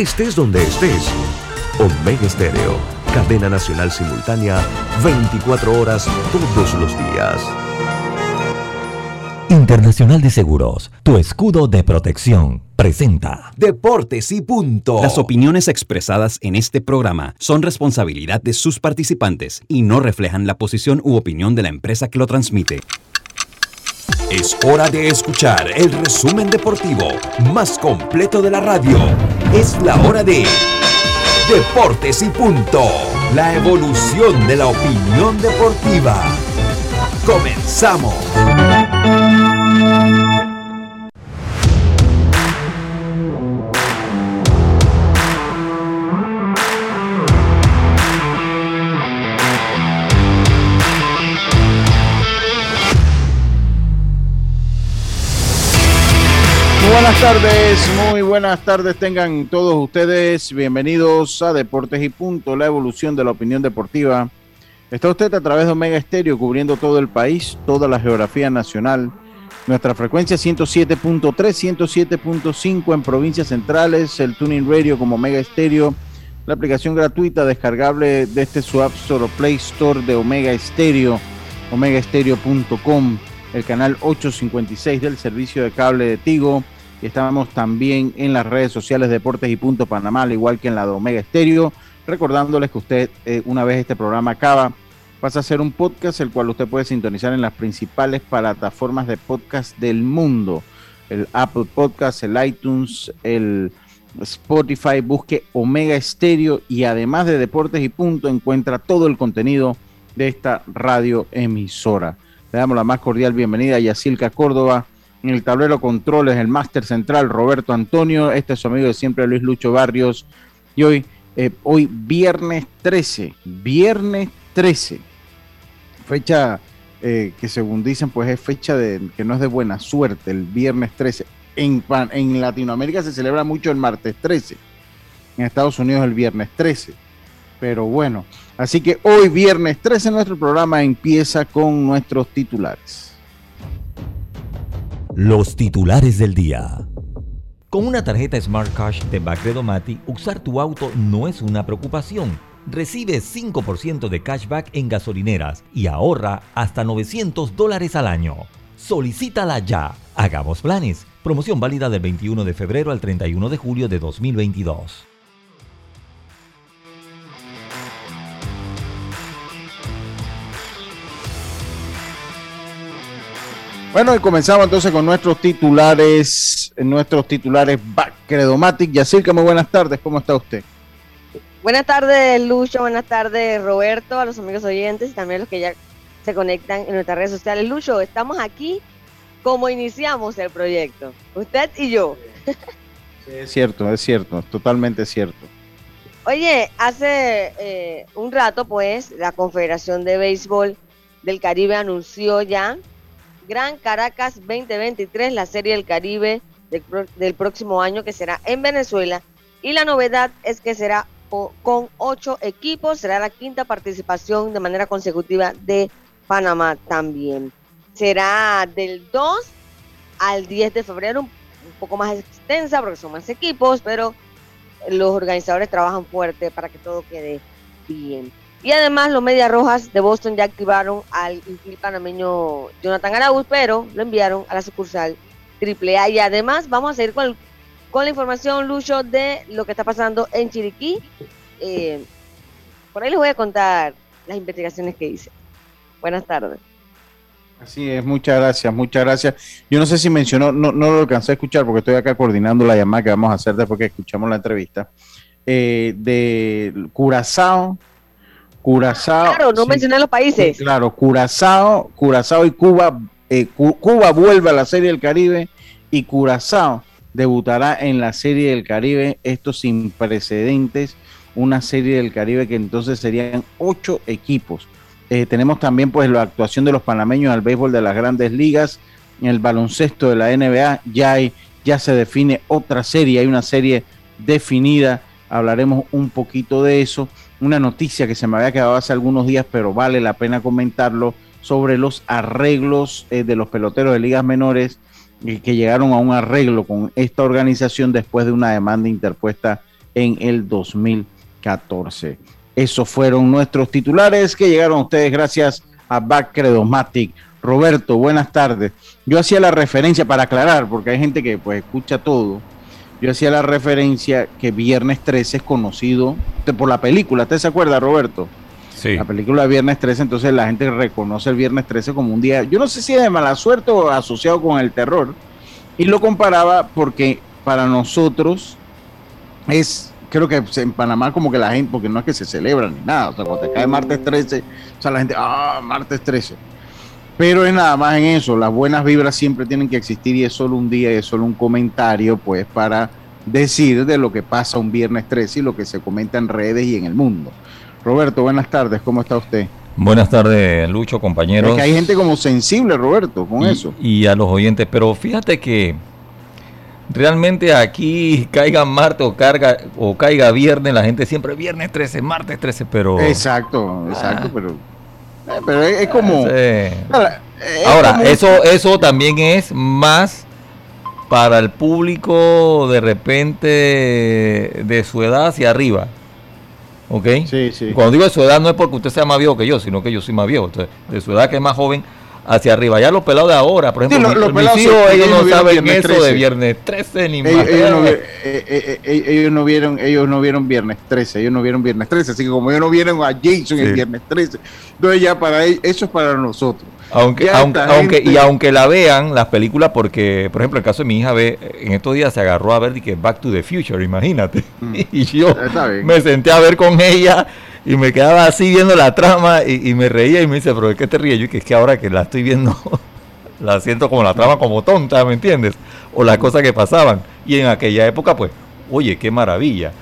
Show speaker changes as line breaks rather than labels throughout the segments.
estés donde estés. Omega Estéreo, cadena nacional simultánea, 24 horas todos los días.
Internacional de Seguros, tu escudo de protección, presenta
Deportes y punto.
Las opiniones expresadas en este programa son responsabilidad de sus participantes y no reflejan la posición u opinión de la empresa que lo transmite.
Es hora de escuchar el resumen deportivo más completo de la radio. Es la hora de Deportes y punto. La evolución de la opinión deportiva. Comenzamos.
Buenas tardes, muy buenas tardes tengan todos ustedes. Bienvenidos a Deportes y Punto, la evolución de la opinión deportiva. Está usted a través de Omega Estéreo cubriendo todo el país, toda la geografía nacional. Nuestra frecuencia 107.3, 107.5 en provincias centrales, el Tuning Radio como Omega Estéreo, la aplicación gratuita descargable de este su App Store Play Store de Omega Estéreo, omegaestereo.com, el canal 856 del servicio de cable de Tigo Estamos también en las redes sociales Deportes y Punto Panamá, al igual que en la de Omega Estéreo. Recordándoles que usted, eh, una vez este programa acaba, pasa a ser un podcast el cual usted puede sintonizar en las principales plataformas de podcast del mundo. El Apple Podcast, el iTunes, el Spotify, busque Omega Estéreo y además de Deportes y Punto encuentra todo el contenido de esta radio emisora. Le damos la más cordial bienvenida a Yacilca Córdoba, en el tablero controles, el máster central Roberto Antonio. Este es su amigo de siempre Luis Lucho Barrios. Y hoy, eh, hoy viernes 13, viernes 13, fecha eh, que según dicen, pues es fecha de, que no es de buena suerte, el viernes 13. En, en Latinoamérica se celebra mucho el martes 13, en Estados Unidos el viernes 13. Pero bueno, así que hoy viernes 13 nuestro programa empieza con nuestros titulares.
Los titulares del día. Con una tarjeta Smart Cash de Bacredomati, usar tu auto no es una preocupación. Recibe 5% de cashback en gasolineras y ahorra hasta 900 dólares al año. Solicítala ya. Hagamos planes. Promoción válida del 21 de febrero al 31 de julio de 2022.
Bueno, y comenzamos entonces con nuestros titulares, nuestros titulares Credomatic. Yacirca, muy buenas tardes, ¿cómo está usted?
Buenas tardes, Lucho, buenas tardes, Roberto, a los amigos oyentes y también a los que ya se conectan en nuestras redes sociales. Lucho, estamos aquí como iniciamos el proyecto, usted y yo.
es cierto, es cierto, totalmente cierto.
Oye, hace eh, un rato, pues, la Confederación de Béisbol del Caribe anunció ya Gran Caracas 2023, la Serie del Caribe del, próximo año que será en Venezuela. Y la novedad es que será con ocho equipos, será la quinta participación de manera consecutiva de Panamá también. Será del 2 al 10 de febrero, un, poco más extensa porque son más equipos, pero los organizadores trabajan fuerte para que todo quede bien. Y además los Medias Rojas de Boston ya activaron al infiel panameño Jonathan Arauz, pero lo enviaron a la sucursal AAA. Y además vamos a seguir con, con la información, Lucho, de lo que está pasando en Chiriquí. Eh, por ahí les voy a contar las investigaciones que hice. Buenas tardes.
Así es, muchas gracias, muchas gracias. Yo no sé si mencionó, no, no lo alcancé a escuchar porque estoy acá coordinando la llamada que vamos a hacer después que escuchamos la entrevista. Eh, de Curazao, Curazao.
Claro, no mencioné los países.
claro, Curazao, Curazao y Cuba. Eh, Cuba vuelve a la Serie del Caribe y Curazao debutará en la Serie del Caribe. Esto sin precedentes. Una Serie del Caribe que entonces serían ocho equipos. Eh, tenemos también pues la actuación de los panameños al béisbol de las grandes ligas, en el baloncesto de la NBA, ya, hay, ya se define otra serie, hay una serie definida, hablaremos un poquito de eso una noticia que se me había quedado hace algunos días, pero vale la pena comentarlo, sobre los arreglos eh, de los peloteros de ligas menores eh, que llegaron a un arreglo con esta organización después de una demanda interpuesta en el 2014. Esos fueron nuestros titulares que llegaron a ustedes gracias a Backcredomatic. Roberto, buenas tardes. Yo hacía la referencia para aclarar, porque hay gente que pues escucha todo. Yo hacía la referencia que Viernes 13 es conocido por la película. ¿Usted se acuerda, Roberto?
Sí.
La película Viernes 13, entonces la gente reconoce el Viernes 13 como un día, yo no sé si es de mala suerte o asociado con el terror, y lo comparaba porque para nosotros es, creo que en Panamá como que la gente, porque no es que se celebra ni nada, o sea, cuando te cae martes 13, o sea, la gente, ah, martes 13. Pero es nada más en eso, las buenas vibras siempre tienen que existir y es solo un día, y es solo un comentario, pues para decir de lo que pasa un viernes 13 y lo que se comenta en redes y en el mundo. Roberto, buenas tardes, ¿cómo está usted?
Buenas tardes, Lucho, compañeros.
Es que hay gente como sensible, Roberto, con eso.
Y a los oyentes, pero fíjate que realmente aquí caiga martes o, carga, o caiga viernes, la gente siempre viernes 13, martes 13, pero...
Exacto, exacto, ah. pero, pero es, como...
Ahora, eso, eso también es más para el público de repente de su edad hacia arriba. ¿Ok?
Sí, sí.
Cuando digo de su edad no es porque usted sea más viejo que yo, sino que yo soy más viejo. de su edad que es más joven hacia arriba. Ya los pelados de ahora, por ejemplo,
los,
mis hijos, ellos, no saben eso de viernes 13 ni
ellos, más. Ellos no, eh, eh, eh, ellos no, vieron, ellos no vieron viernes 13, ellos no vieron viernes 13, así que como ellos no vieron a Jason el viernes 13, entonces ya para ellos, eso es para nosotros.
Aunque, aunque, aunque, y aunque la vean las películas, porque, por ejemplo, el caso de mi hija ve, en estos días se agarró a ver que Back to the Future, imagínate. Mm. y yo me senté a ver con ella y me quedaba así viendo la trama y, me reía y me dice, pero ¿de qué te ríes? Yo que es que ahora que la estoy viendo, la siento como la trama como tonta, ¿me entiendes? O las cosas que pasaban. Y en aquella época, pues, oye, qué maravilla.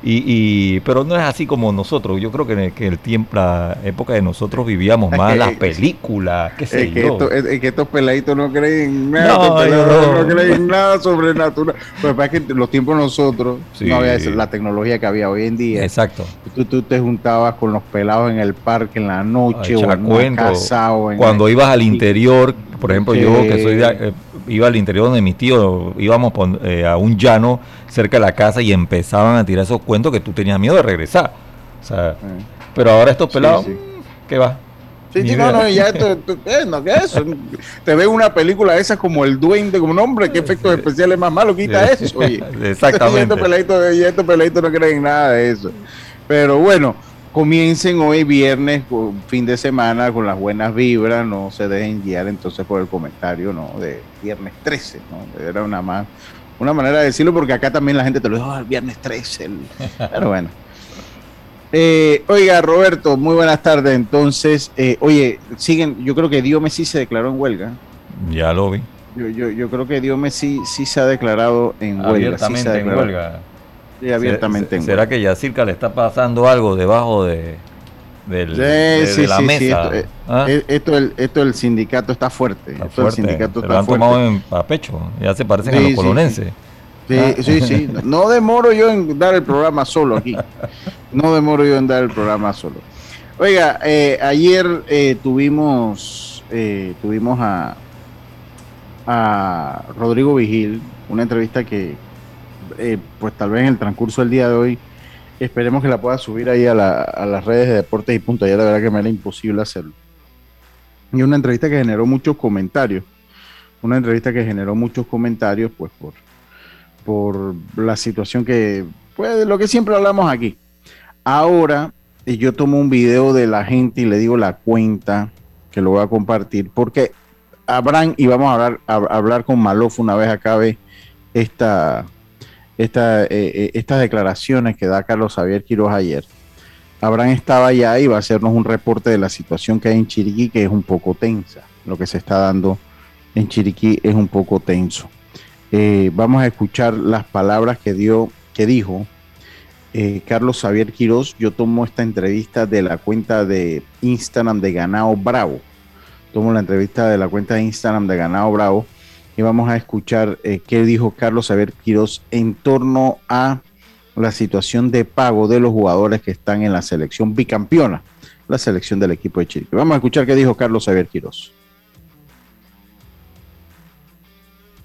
Y, y, pero no es así como nosotros. Yo creo que en el, tiempo, la época de nosotros vivíamos más las películas, qué sé
es que yo. es que estos peladitos no creen nada, no, no. creen nada sobrenatural. Pero es que los tiempos nosotros no había la tecnología que había hoy en día.
Exacto.
Tú, tú te juntabas con los pelados en el parque en la noche o en
cuento, casa o en Cuando ibas al interior, por ejemplo, yo que soy de, eh, iba al interior donde mi tío, íbamos eh, a un llano cerca de la casa y empezaban a tirar esos cuentos que tú tenías miedo de regresar. O sea, pero ahora estos pelados, ¿qué va?
Sí, sí, no, no, ya esto, eh, no, ¿qué es eso? Te ves una película esa como El Duende, como un hombre, ¿qué efectos especiales más malos quita eso? Oye.
Exactamente. Y estos
peladitos, no creen nada de eso. Pero bueno, comiencen hoy viernes, fin de semana, con las buenas vibras, no se dejen guiar entonces por el comentario, ¿no? De viernes 13, ¿no? Era una más, una manera de decirlo porque acá también la gente te lo dijo, oh, el viernes 13, pero bueno. Eh, oiga, Roberto, muy buenas tardes. Entonces, eh, oye, siguen, yo creo que Dios sí se declaró en huelga.
Ya lo vi.
Yo, yo, yo creo que Dios sí, sí se ha declarado en huelga.
Abiertamente en huelga
abiertamente.
¿Será que Yacirca le está pasando algo debajo de, la mesa?
Esto, ¿Ah? esto, el, esto, el, sindicato está fuerte.
el sindicato está han tomado en, a pecho. Ya se parecen a los colonenses.
Sí, ¿Ah? sí, sí. No demoro yo en dar el programa solo aquí. No demoro yo en dar el programa solo. Oiga, eh, ayer eh, tuvimos, eh, tuvimos a, a Rodrigo Vigil, una entrevista que, eh, pues tal vez en el transcurso del día de hoy, esperemos que la pueda subir ahí a, las redes de Deportes y Punto. Ya la verdad que me era imposible hacerlo. Y una entrevista que generó muchos comentarios. Una entrevista que generó muchos comentarios, pues por, por la situación que, pues lo que siempre hablamos aquí. Ahora yo tomo un video de la gente y le digo la cuenta que lo voy a compartir, porque habrán, y vamos a hablar, a, hablar con Malof una vez acabe esta, esta, eh, eh, estas declaraciones que da Carlos Javier Quiroz ayer. Abraham estaba allá y va a hacernos un reporte de la situación que hay en Chiriquí, que es un poco tensa. Lo que se está dando en Chiriquí es un poco tenso. Eh, vamos a escuchar las palabras que dio, que dijo Carlos Javier Quiroz. Yo tomo esta entrevista de la cuenta de Instagram de Ganado Bravo. Tomo la entrevista de la cuenta de Instagram de Ganado Bravo y vamos a escuchar eh, qué dijo Carlos Saber Quiroz en torno a la situación de pago de los jugadores que están en la selección bicampeona, la selección del equipo de Chile. Vamos a escuchar qué dijo Carlos Saber Quiroz.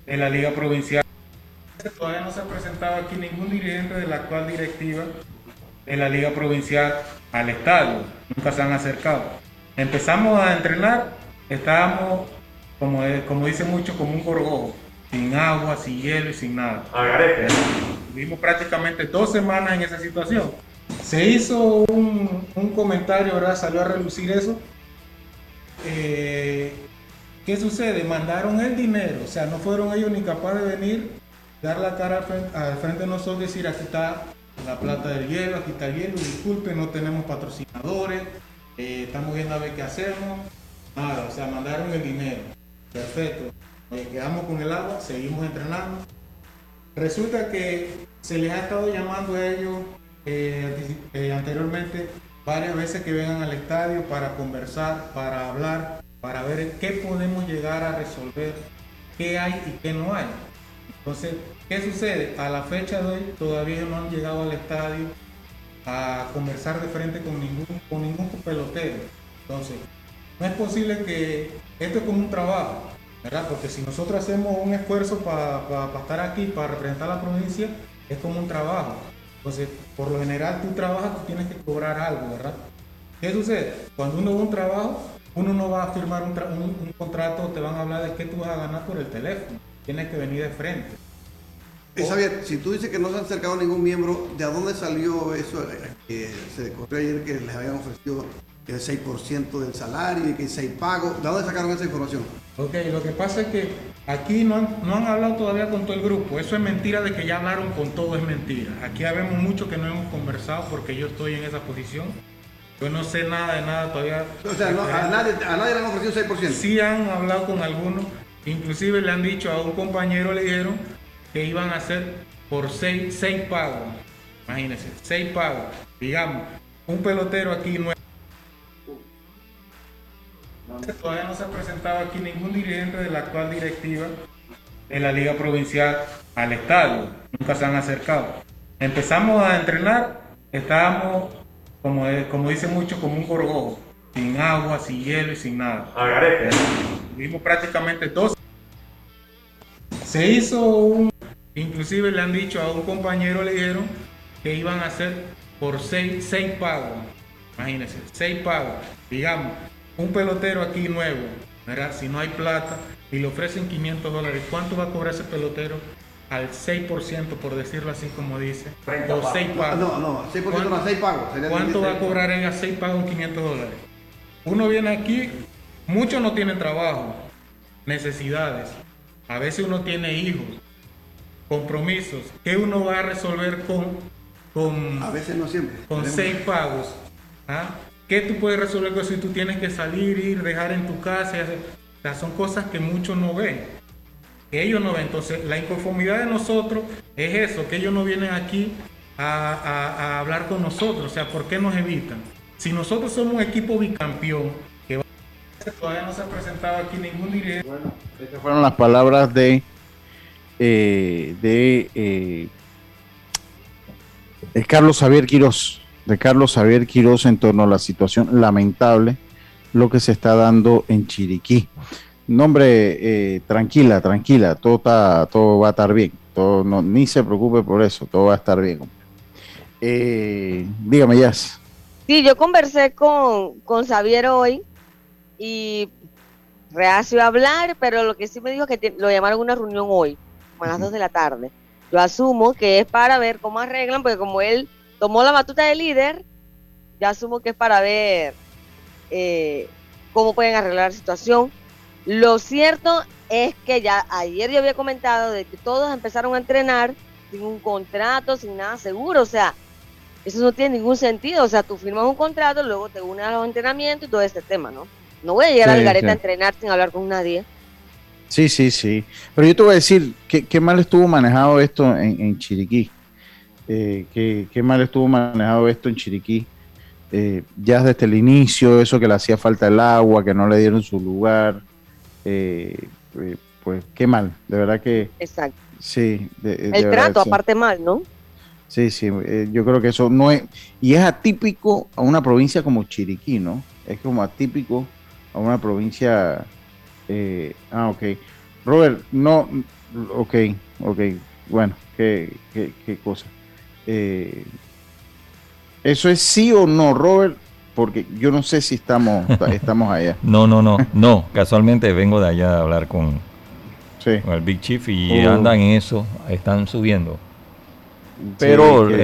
En la Liga Provincial Todavía no se ha presentado aquí ningún dirigente de la actual directiva de la Liga Provincial al estadio. Nunca se han acercado. Empezamos a entrenar, estábamos, como, como dice mucho, como un gorgojo, sin agua, sin hielo y sin nada. Vivimos prácticamente dos semanas en esa situación. Se hizo un, comentario, ¿verdad? Salió a relucir eso. Eh, ¿Qué sucede? Mandaron el dinero, o sea, no fueron ellos ni capaces de venir, dar la cara al frente, de nosotros y decir, aquí está la plata del hielo, aquí está el hielo, disculpe, no tenemos patrocinadores, eh, estamos viendo a ver qué hacemos. Nada, o sea, mandaron el dinero. Perfecto. quedamos con el agua, seguimos entrenando. Resulta que se les ha estado llamando a ellos eh, eh, anteriormente varias veces que vengan al estadio para conversar, para hablar, para ver qué podemos llegar a resolver, qué hay y qué no hay. Entonces, ¿qué sucede? A la fecha de hoy todavía no han llegado al estadio a conversar de frente con ningún, con ningún pelotero. Entonces, no es posible que esto es como un trabajo, ¿verdad? Porque si nosotros hacemos un esfuerzo para estar aquí, para representar la provincia, es como un trabajo. Entonces, por lo general, tú trabajas, tú tienes que cobrar algo, ¿verdad? ¿Qué sucede? Cuando uno va a un trabajo, uno no va a firmar un, un, contrato, te van a hablar de qué tú vas a ganar por el teléfono. Tienes que venir de frente.
Xavier, si tú dices que no se ha acercado ningún miembro, ¿de dónde salió eso que se corrió ayer que les habían ofrecido el 6% del salario y que 6 pagos? ¿De dónde sacaron esa información?
Ok, lo que pasa es que aquí no han, no han hablado todavía con todo el grupo. Eso es mentira de que ya hablaron con todo, es mentira. Aquí habemos mucho que no hemos conversado porque yo estoy en esa posición. Yo no sé nada de nada todavía.
O sea, a, nadie, a nadie le han ofrecido 6%.
Sí han hablado con algunos. Inclusive le han dicho a un compañero, le dijeron que iban a hacer por seis, seis pagos. Imagínense, seis pagos. Digamos, un pelotero aquí nuevo. Todavía no se ha presentado aquí ningún dirigente de la actual directiva de la Liga Provincial al estadio. Nunca se han acercado. Empezamos a entrenar, estábamos, como, como dice mucho, como un gorgojo, sin agua, sin hielo y sin nada. Vivimos prácticamente dos. Se hizo un Inclusive le han dicho a un compañero, le dijeron que iban a hacer por seis, seis pagos. Imagínense, seis pagos. Digamos, un pelotero aquí nuevo, ¿verdad? Si no hay plata y le ofrecen 500 dólares, ¿cuánto va a cobrar ese pelotero? Al 6%, por decirlo así como dice.
O 6 pagos. No, no, 6% más 6 pagos.
¿Cuánto va a cobrar ella 6 pagos en 500 dólares? Uno viene aquí, muchos no tienen trabajo, necesidades. A veces uno tiene hijos, compromisos que uno va a resolver con, con
a veces no siempre
con seis pagos ¿ah? ¿Qué tú puedes resolver con si tú tienes que salir ir dejar en tu casa o sea, son cosas que muchos no ven ellos no ven. Entonces la inconformidad de nosotros es eso que ellos no vienen aquí a, a, hablar con nosotros. O sea ¿por qué nos evitan? si nosotros somos un equipo bicampeón que todavía no se ha presentado aquí ningún dirigente. Bueno,
estas fueron las palabras de eh, de, eh, Carlos Javier Quirós, de Carlos Javier Quirós en torno a la situación lamentable, lo que se está dando en Chiriquí. Nombre, eh, tranquila, tranquila, todo, está, todo va a estar bien, todo, no, ni se preocupe por eso, todo va a estar bien. dígame, Jazz.
Sí, yo conversé con, con Xavier hoy y reacio a hablar, pero lo que sí me dijo es que lo llamaron a una reunión hoy a las 2 de la tarde. Yo asumo que es para ver cómo arreglan, porque como él tomó la batuta de líder, yo asumo que es para ver eh, cómo pueden arreglar la situación. Lo cierto es que ya ayer yo había comentado de que todos empezaron a entrenar sin un contrato, sin nada seguro, o sea, eso no tiene ningún sentido, o sea, tú firmas un contrato, luego te unes a los entrenamientos y todo este tema, ¿no? No voy a llegar al gareta a entrenar sin hablar con nadie.
Sí, sí, sí. Pero yo te voy a decir, ¿qué, mal estuvo manejado esto en, Chiriquí? Eh, ¿qué, mal estuvo manejado esto en Chiriquí? Eh, ya desde el inicio, eso que le hacía falta el agua, que no le dieron su lugar. Eh, pues qué mal, de verdad que...
Exacto.
Sí.
el trato, aparte mal, ¿no?
Sí, sí, yo creo que eso no es... Y es atípico a una provincia como Chiriquí, ¿no? Es como atípico a una provincia eh, ah, ok. Robert, no, ok, ok. bueno, qué, qué, qué cosa. Eh, ¿Eso es sí o no, Robert? Porque yo no sé si estamos, estamos allá.
No, no, no, no. Casualmente vengo de allá a hablar con,
Sí.
con el Big Chief y
Oh.
andan en eso, están subiendo. Pero
Sí, que-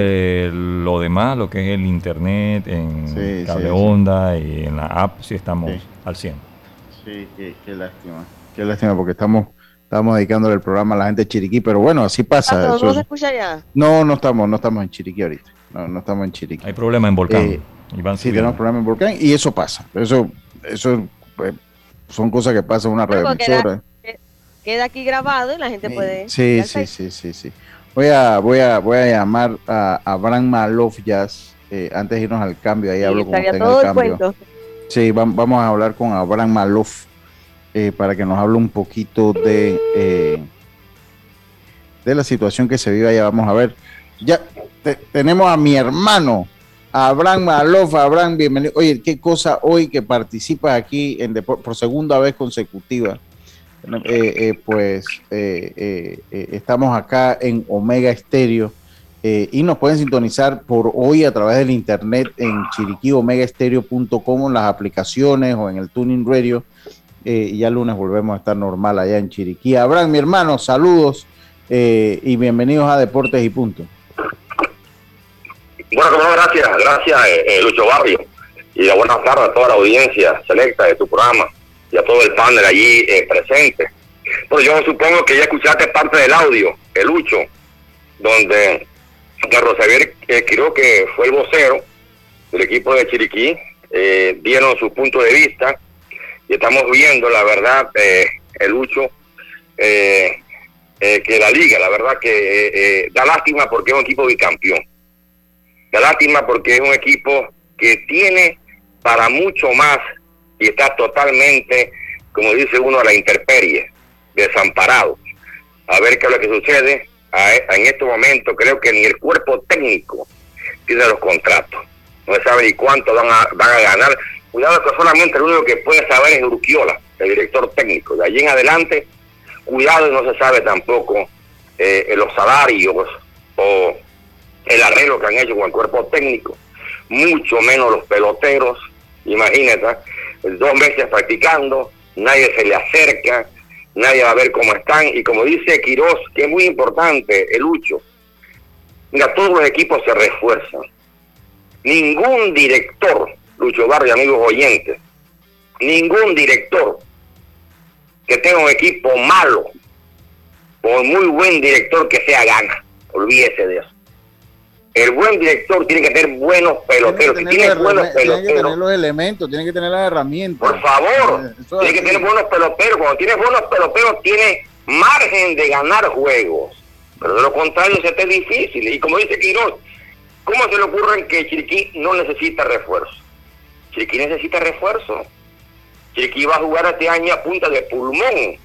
eh, lo demás, lo que es el internet, en
Sí,
cable onda y en la app, sí estamos al 100.
Sí, qué, qué lástima. Qué lástima porque estamos, estamos dedicándole el programa a la gente de Chiriquí, pero bueno, así pasa.
Pato,
eso-
¿No se escucha ya?
no, no estamos, no estamos en Chiriquí ahorita. No, no estamos en Chiriquí.
Hay problema en Volcán.
Eh,
y van
Sí, tenemos problema en Volcán y eso pasa. Eso, eso pues, son cosas que pasan en una
Luego
radioemisora.
Queda aquí grabado y la gente puede...
Sí, sí, sí, sí, sí. Voy a, voy a, voy a llamar a Abraham Malof Jazz. eh, antes de irnos al cambio, ahí
Sí,
hablo con usted en el
el
cambio.
cuento.
Sí, vam- vamos a hablar con Abraham Malof eh, para que nos hable un poquito de, eh, de la situación que se vive allá. Vamos a ver. Ya te- tenemos a mi hermano, Abraham Malof. Abraham, bienvenido. Oye, qué cosa hoy que participas aquí en por segunda vez consecutiva. Eh, eh, pues estamos acá en Omega Estéreo eh, y nos pueden sintonizar por hoy a través del internet en chiriquiomegaestereo.com en las aplicaciones o en el Tuning Radio. Eh, y ya lunes volvemos a estar normal allá en Chiriquí. Abraham, mi hermano, saludos eh, y bienvenidos a Deportes y Punto.
Bueno, como no, gracias, gracias eh, eh, Lucho Barrio. Y la buenas tardes a toda la audiencia selecta de tu programa y a todo el panel allí eh, presente. Bueno, yo supongo que ya escuchaste parte del audio, el Lucho, donde Carlos Javier eh, creo que fue el vocero del equipo de Chiriquí, eh, dieron su punto de vista y estamos viendo, la verdad, eh, el Lucho, eh, eh, que la liga, la verdad que eh, eh, da lástima porque es un equipo bicampeón. Da lástima porque es un equipo que tiene para mucho más y está totalmente, como dice uno, a la intemperie, desamparado. A ver qué es lo que sucede. A- en este momento creo que ni el cuerpo técnico tiene los contratos. No se sabe ni cuánto van a, van a ganar. Cuidado que solamente el único que puede saber es Urquiola, el director técnico. De allí en adelante, cuidado y no se sabe tampoco eh, los salarios o el arreglo que han hecho con el cuerpo técnico, mucho menos los peloteros, imagínate, dos meses practicando, nadie se le acerca, nadie va a ver cómo están, y como dice Quiroz, que es muy importante, el Lucho, mira, todos los equipos se refuerzan, ningún director, Lucho Barrio, amigos oyentes, ningún director que tenga un equipo malo, por muy buen director que sea, gana, olvídese de eso. El buen director tiene que tener buenos peloteros. Si
Tiene que
tiene
tener los
buenos
eleme- tiene que tener
peloteros,
los elementos, tiene que tener las herramientas.
por favor,
Eh,
tiene que tener buenos peloteros. Cuando tiene buenos peloteros, tiene margen de ganar juegos. Pero de lo contrario, se te es difícil. Y como dice Quiroz, ¿cómo se le ocurre que Chiriquí no necesita refuerzo? Chiriquí necesita refuerzo. Chiriquí va a jugar este año a punta de pulmón.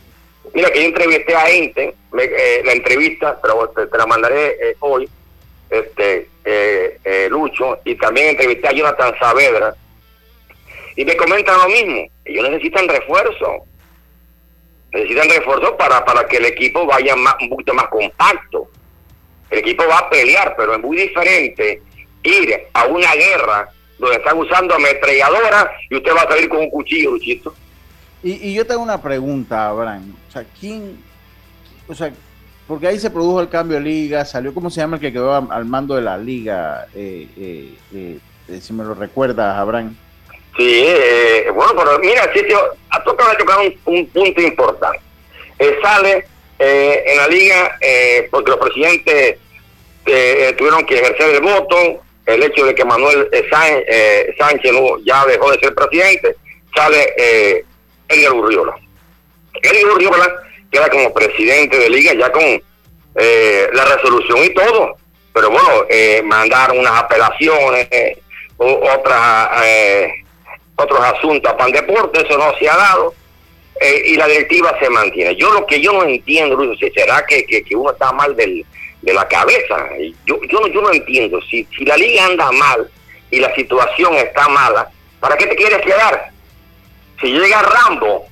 Mira que yo entrevisté a Ente, me- eh, la entrevista, te, te la mandaré eh, hoy, este eh, eh, Lucho, y también entrevisté a Jonathan Saavedra, y me comentan lo mismo, ellos necesitan refuerzo, necesitan refuerzo para, para que el equipo vaya más, un poquito más compacto. El equipo va a pelear, pero es muy diferente ir a una guerra donde están usando ametralladoras y usted va a salir con un cuchillo, Luchito.
Y, y yo tengo una pregunta, Abraham. O sea, ¿quién? O sea, porque ahí se produjo el cambio de liga, salió, ¿cómo se llama el que quedó al mando de la liga? Eh, eh, eh, eh, si me lo recuerdas, Abraham.
Sí, eh, bueno, pero mira, sí, ha tocado de tocar un, un punto importante. Eh, sale eh, en la liga eh, porque los presidentes tuvieron que ejercer el voto, el hecho de que Manuel eh, Sánchez, eh, Sánchez no- ya dejó de ser presidente, sale eh, Urriola. Edgar Urriola queda como presidente de liga ya con eh, la resolución y todo, pero bueno, eh, mandaron unas apelaciones, eh, otras, eh, otros asuntos a Pan Deporte, eso no se ha dado, eh, y la directiva se mantiene. Yo lo que yo no entiendo, Luis, será que, que uno está mal del, de la cabeza, yo, yo, no, yo no entiendo, si, si la liga anda mal y la situación está mala, ¿para qué te quieres quedar? Si llega Rambo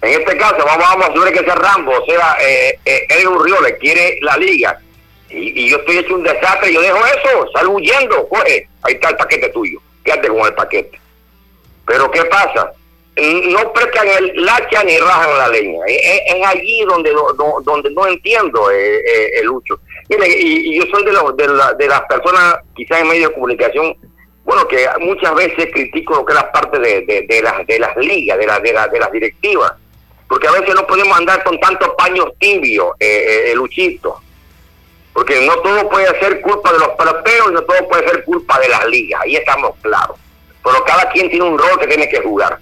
En este caso, vamos, vamos a subir que ese Rambo, o sea, eh, eh, Edwin le quiere la liga. Y, y, yo estoy hecho un desastre, yo dejo eso, salgo huyendo, coge, ahí está el paquete tuyo, quédate con el paquete. Pero ¿qué pasa? No prestan el lacha ni rajan la leña. Es, allí donde, donde no entiendo, eh, eh, el Lucho. y, y, yo soy de, los, de, de las personas, quizás en medio de comunicación, bueno, que muchas veces critico lo que es la parte de, de, las, de las ligas, de, la, de, de las directivas porque a veces no podemos andar con tantos paños tibios, eh, eh, Luchito. Porque no todo puede ser culpa de los peloteros y no todo puede ser culpa de las ligas, ahí estamos claros. Pero cada quien tiene un rol que tiene que jugar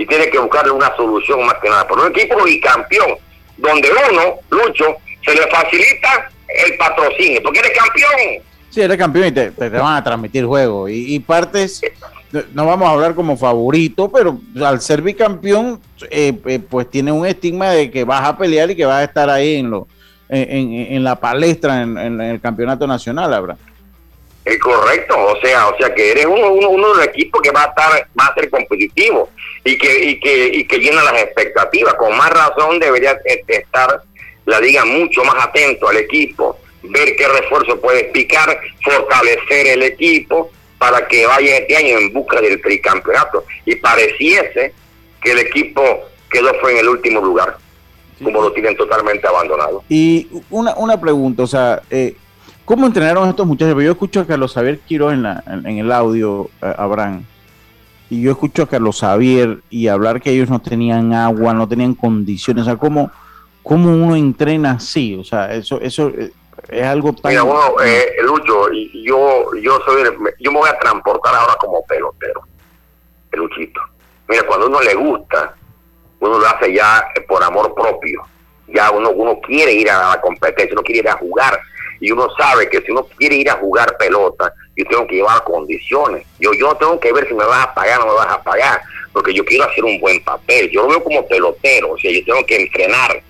y tiene que buscarle una solución más que nada. Por un equipo bicampeón, donde uno, Lucho, se le facilita el patrocinio, porque eres campeón.
Sí, eres campeón y te, van a transmitir juego. Y, y partes no vamos a hablar como favorito, pero al ser bicampeón, eh, eh, pues tiene un estigma de que vas a pelear y que vas a estar ahí en, lo, en, la palestra en, el campeonato nacional, Abraham.
Es correcto, o sea, o sea que eres uno, uno, uno de los equipos que va a estar, va a ser competitivo y que, y que, y que llena las expectativas. Con más razón debería estar la liga mucho más atento al equipo, ver qué refuerzo puede picar, fortalecer el equipo para que vaya este año en busca del tricampeonato. Y pareciese que el equipo quedó fue en el último lugar, como lo tienen totalmente abandonado.
Y una, una pregunta, o sea, eh, ¿cómo entrenaron estos muchachos? Yo escucho a Carlos Javier Quiroz en, la, en, el audio, Abraham, y yo escucho a Carlos Javier y hablar que ellos no tenían agua, no tenían condiciones, o sea, ¿cómo, cómo uno entrena así? O sea, eso, eso eh, es algo
tan... Mira, bueno, eh, Lucho, yo, yo, soy, yo me voy a transportar ahora como pelotero, el Luchito. Mira, cuando uno le gusta, uno lo hace ya por amor propio. Ya uno, uno quiere ir a la competencia, uno quiere ir a jugar. Y uno sabe que si uno quiere ir a jugar pelota, yo tengo que llevar condiciones. Yo, yo tengo que ver si me vas a pagar o no me vas a pagar, porque yo quiero hacer un buen papel. Yo lo veo como pelotero, o sea, yo tengo que entrenar,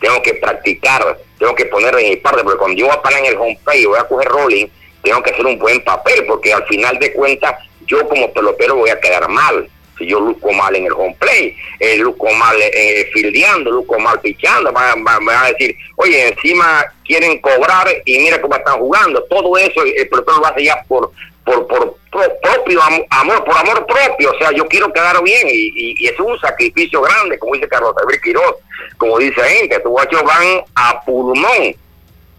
tengo que practicar, tengo que poner en mi parte, porque cuando yo voy a parar en el home play y voy a coger rolling, tengo que hacer un buen papel, porque al final de cuentas, yo como pelotero voy a quedar mal. Si yo luzco mal en el home play, eh, luzco mal eh, fildeando, luzco mal pichando, me van a decir, oye, encima quieren cobrar y mira cómo están jugando. Todo eso el pelotero lo hace ya por, por, por, propio amor, por amor propio. O sea, yo quiero quedar bien y, y, es un sacrificio grande, como dice Carlos Javier Quiroz, como dice gente, estos guachos van a pulmón.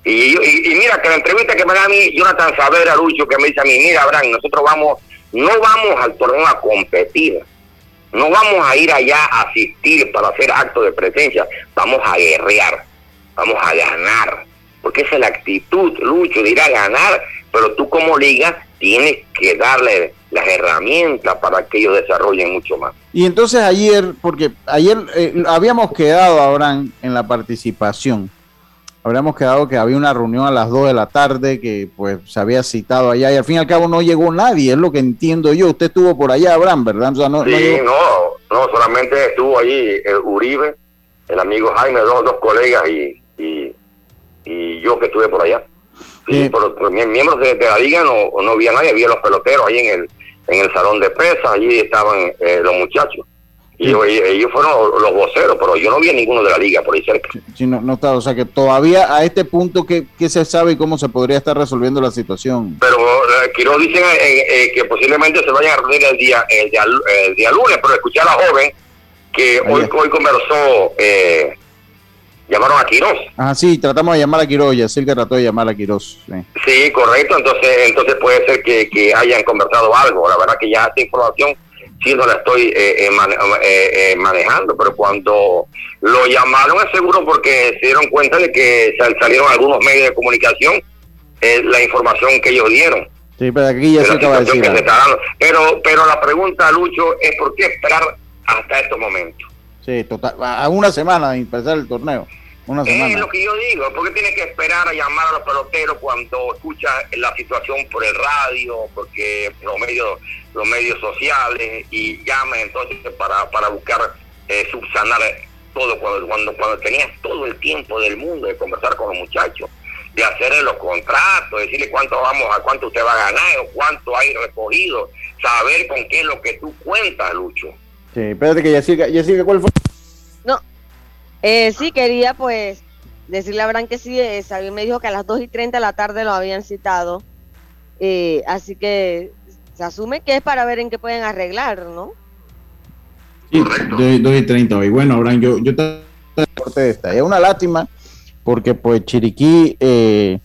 Y, y, mira que la entrevista que me da a mí Jonathan Savera, Lucho, que me dice a mí, mira, Abraham, nosotros vamos, no vamos al torneo a competir, no vamos a ir allá a asistir para hacer actos de presencia, vamos a guerrear, vamos a ganar, porque esa es la actitud, Lucho, de ir a ganar, pero tú como liga tienes que darle las herramientas para que ellos desarrollen mucho más.
Y entonces ayer, porque ayer eh, habíamos quedado, Abraham, en la participación, habríamos quedado que había una reunión a las 2 de la tarde que pues se había citado allá y al fin y al cabo no llegó nadie, es lo que entiendo yo. Usted estuvo por allá, Abraham, ¿verdad?
no, sí, no, no, solamente estuvo allí el Uribe, el amigo Jaime, dos, dos colegas y, y, y yo que estuve por allá. Sí, pero, miembros de, la liga no, no había nadie, había los peloteros ahí en el, en el salón de pesas, allí estaban eh, los muchachos. Y ellos fueron los voceros, pero yo no vi a ninguno de la liga por ahí cerca.
Sí, no, no está, o sea que todavía a este punto, ¿qué, se sabe y cómo se podría estar resolviendo la situación?
Pero eh, Quiroz dicen eh, eh, que posiblemente se vayan a reunir el día, el día, el día lunes, pero escuché a la joven que hoy, hoy conversó eh, llamaron a Quiroz.
Ah, sí, tratamos de llamar a Quiroz, ya sé que trató de llamar a Quiroz.
Sí, correcto, entonces entonces puede ser que, que, hayan conversado algo. La verdad que ya esta información sí no la estoy eh, eh, eh, manejando, pero cuando lo llamaron es seguro porque se dieron cuenta de que salieron algunos medios de comunicación la información que ellos dieron.
Sí, pero aquí ya se acaba de decir.
Pero, pero la pregunta, Lucho, es por qué esperar hasta estos momentos.
Sí, total, a una semana de empezar el torneo. Una
Es lo que yo digo, porque tiene que esperar a llamar a los peloteros cuando escucha la situación por el radio, porque los medios, los medios sociales, y llame entonces para, para buscar eh, subsanar todo cuando, cuando, cuando tenías todo el tiempo del mundo de conversar con los muchachos, de hacerle los contratos, decirle cuánto vamos a cuánto usted va a ganar o cuánto hay recogido, saber con qué es lo que tú cuentas, Lucho.
Sí, espérate que Jessica, Jessica, ¿cuál fue?
Eh, sí, quería pues decirle a Abraham que sí, eh, me dijo que a las 2 y 30 de la tarde lo habían citado. Eh, así que se asume que es para ver en qué pueden arreglar, ¿no?
Sí, 2, y 30 Y Bueno, Abraham, yo, yo te esta. Es una lástima porque pues Chiriquí, eh,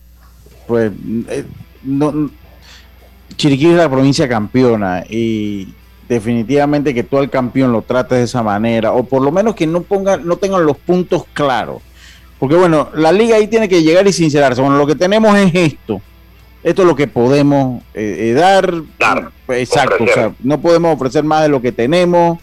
pues eh, no, Chiriquí es la provincia campeona y definitivamente que tú al campeón lo trates de esa manera o por lo menos que no pongan, no tengan los puntos claros. Porque bueno, la liga ahí tiene que llegar y sincerarse. Bueno, lo que tenemos es esto. Esto es lo que podemos eh, dar. exacto. O sea, no podemos ofrecer más de lo que tenemos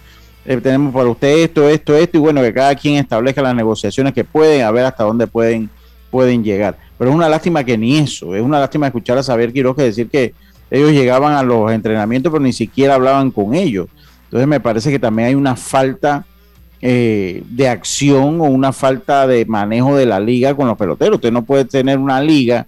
eh, tenemos para usted esto, esto, esto, y bueno, que cada quien establezca las negociaciones que pueden, a ver hasta dónde pueden, pueden llegar. Pero es una lástima que ni eso, es una lástima escuchar a Saber Quiroz que decir que ellos llegaban a los entrenamientos, pero ni siquiera hablaban con ellos. Entonces me parece que también hay una falta eh, de acción o una falta de manejo de la liga con los peloteros. Usted no puede tener una liga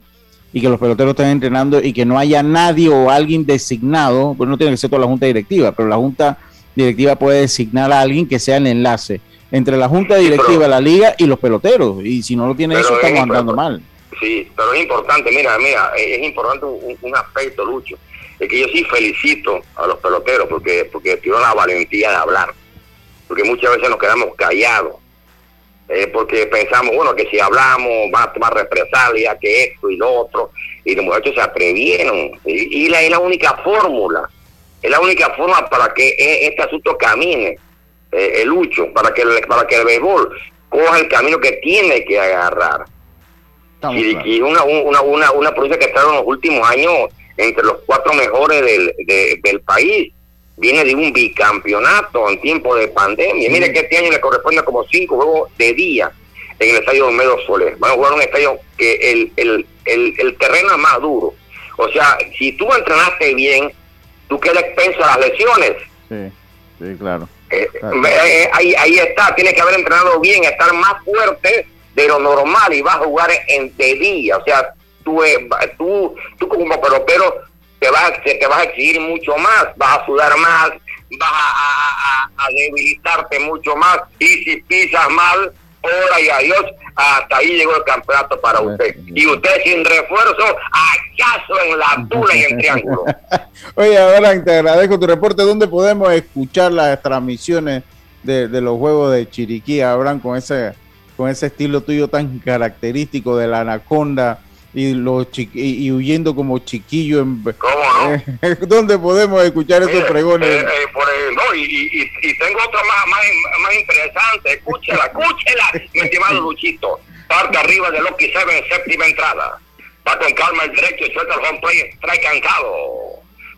y que los peloteros estén entrenando y que no haya nadie o alguien designado, pues no tiene que ser toda la junta directiva, pero la junta directiva puede designar a alguien que sea el enlace entre la junta directiva, la liga y los peloteros. Y si no lo tiene eso, estamos andando mal.
Sí, pero es importante, mira, mira, es importante un, aspecto, Lucho, es que yo sí felicito a los peloteros porque, porque tuvieron la valentía de hablar, porque muchas veces nos quedamos callados, eh, porque pensamos, bueno, que si hablamos va a tomar represalia, que esto y lo otro, y los muchachos se atrevieron, y, la, es la única fórmula. Es la única forma para que e, este asunto camine, eh, el lucho, para que, el, para que el béisbol coja el camino que tiene que agarrar. Y, una, una, una, una provincia que está en los últimos años entre los cuatro mejores del, del país. Viene de un bicampeonato en tiempo de pandemia. Mire que este año le corresponde como cinco juegos de día en el estadio Medo Soler. Van a jugar un estadio que el, el, el, el terreno es más duro. O sea, si tú entrenaste bien, tú quedas expenso a las lesiones.
Sí, sí, claro.
Eh, eh, ahí, ahí está, tienes que haber entrenado bien, estar más fuerte de lo normal y vas a jugar en de día. O sea, tú, eh, tú, tú como pero te vas, te vas a exigir mucho más, vas a sudar más, vas a, a debilitarte mucho más y si pisas mal, hora y adiós, hasta ahí llegó el campeonato para usted. Y usted sin refuerzo, hachazo en la tula y en triángulo.
Oye, ahora te agradezco tu reporte. ¿Dónde podemos escuchar las transmisiones de, los juegos de Chiriquí, Abraham, con ese, con ese estilo tuyo tan característico de la anaconda? y, los y, huyendo como chiquillo. En,
¿Cómo no?
¿Dónde podemos escuchar esos pregones?
Eh, eh, por, no, y, y, tengo otra más, más, más interesante. Escúchela, escúchela, mi estimado Luchito. Parte arriba de Loki Seven, séptima entrada. Va con calma el derecho y suelta el home play, trae cancado.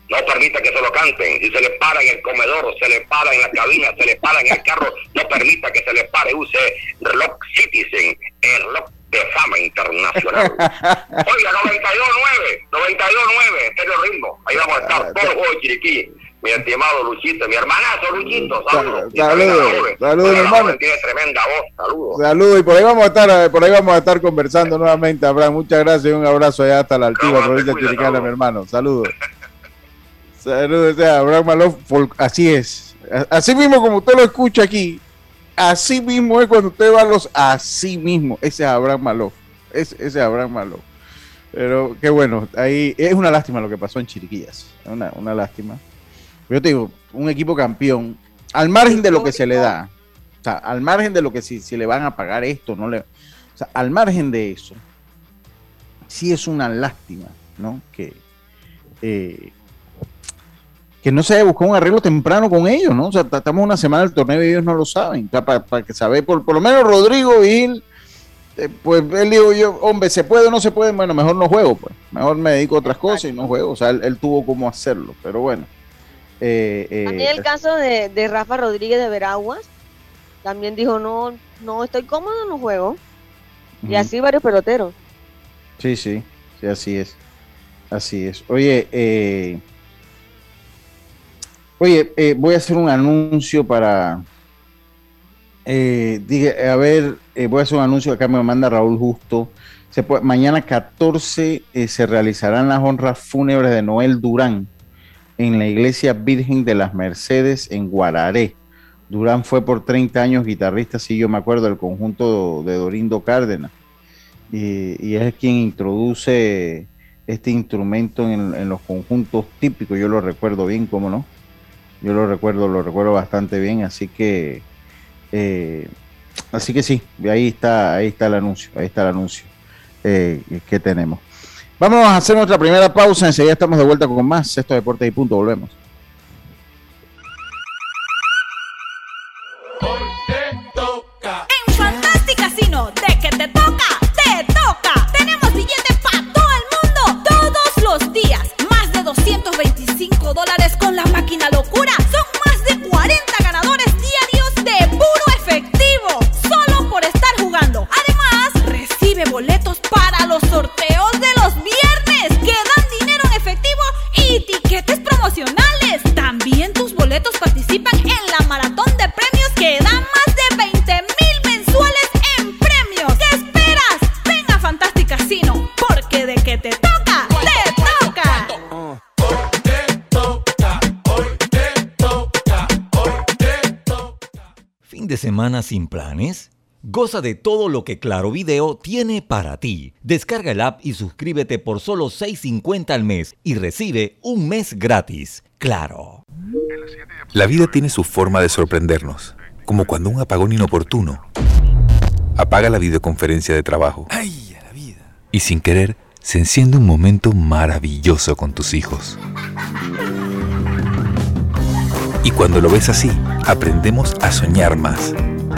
No permita que se lo canten. Si se le para en el comedor, se le para en la cabina, se le para en el carro, no permita que se le pare. Use reloj Citizen, el reloj de fama internacional. Oiga, 92.9, 92.9, Estéreo Ritmo. Ahí vamos a estar todos los juegos de Chiriquí. Mi estimado Luchito, mi hermanazo Luchito, saludos.
Saludos, saludos, hermano.
Tiene tremenda voz, saludos.
Saludos, y por ahí vamos a estar, eh, por ahí vamos a estar conversando nuevamente, Abraham. Muchas gracias y un abrazo allá hasta la altiva provincia chiricana, mi hermano. Saludos. saludos, Abraham Malof, así es. Así mismo como usted lo escucha aquí, así mismo es cuando usted va a los así mismo. Ese es Abraham Malof. Ese, ese es Abraham Malof. Pero qué bueno, ahí es una lástima lo que pasó en Chiriquillas. Una, una lástima. Yo te digo, un equipo campeón, al margen de lo que se le da, o sea, al margen de lo que si, si le van a pagar esto, no le. O sea, al margen de eso, sí es una lástima, ¿no? Que, eh, que no se haya buscado un arreglo temprano con ellos, ¿no? O sea, estamos una semana del torneo y ellos no lo saben. O sea, para, que sabe, por, por, lo menos Rodrigo Gil, eh, pues él dijo yo, hombre, ¿se puede o no se puede? Bueno, mejor no juego, pues. Mejor me dedico a otras cosas y no juego. O sea, él, tuvo como hacerlo, pero bueno.
Eh, eh, también el caso de, Rafa Rodríguez de Veraguas, también dijo, no, no estoy cómodo, no juego. Y así varios peloteros.
Sí, sí, sí, así es. Así es. Oye, eh, Oye, eh, voy a hacer un anuncio para. Eh, a ver, eh, voy a hacer un anuncio acá me manda Raúl Justo. Mañana 14 se realizarán las honras fúnebres de Noel Durán en la iglesia Virgen de las Mercedes en Guararé. Durán fue por 30 años guitarrista, sí, yo me acuerdo del conjunto de Dorindo Cárdenas. Y, es quien introduce este instrumento en, los conjuntos típicos. Yo lo recuerdo bien, ¿cómo no? Yo lo recuerdo, lo recuerdo bastante bien, así que, eh, así que sí, ahí está, ahí está el anuncio, ahí está el anuncio eh, que tenemos. Vamos a hacer nuestra primera pausa, enseguida estamos de vuelta con más Sexto Deportes y Punto, volvemos.
Sin planes? Goza de todo lo que Claro Video tiene para ti. Descarga el app y suscríbete por solo $6.50 al mes y recibe un mes gratis. Claro.
La vida tiene su forma de sorprendernos, como cuando un apagón inoportuno apaga la videoconferencia de trabajo. ¡Ay, la vida! Y sin querer, se enciende un momento maravilloso con tus hijos. Y cuando lo ves así, aprendemos a soñar más,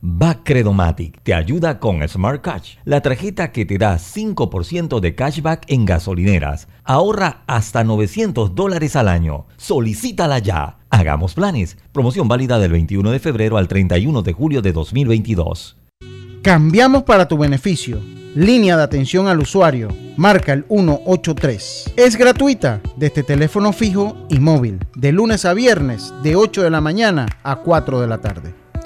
Bacredomatic te ayuda con Smart Cash, la tarjeta que te da 5% de cashback en gasolineras. Ahorra hasta 900 dólares al año. Solicítala ya. Hagamos planes. Promoción válida del 21 de febrero al 31 de julio de 2022.
Cambiamos para tu beneficio. Línea de atención al usuario. Marca el 183. Es gratuita desde teléfono fijo y móvil. De lunes a viernes de 8 de la mañana a 4 de la tarde.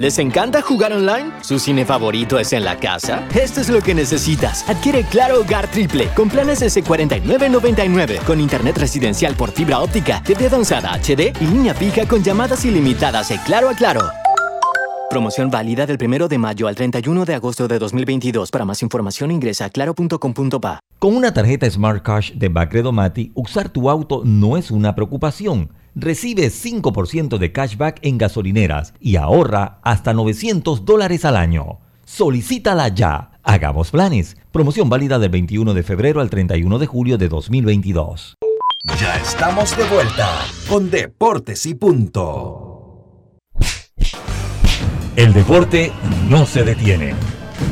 ¿Les encanta jugar online? ¿Su cine favorito es en la casa? Esto es lo que necesitas. Adquiere Claro Hogar Triple con planes S4999 con internet residencial por fibra óptica, TV avanzada HD y línea fija con llamadas ilimitadas de Claro a Claro. Promoción válida del 1 de mayo al 31 de agosto de 2022. Para más información ingresa a claro.com.pa.
Con una tarjeta Smart Cash de Bacredo Mati, usar tu auto no es una preocupación recibe 5% de cashback en gasolineras y ahorra hasta 900 dólares al año. Solicítala ya. Hagamos planes. Promoción válida del 21 de febrero al 31 de julio de 2022.
Ya estamos de vuelta con Deportes y Punto.
El deporte no se detiene.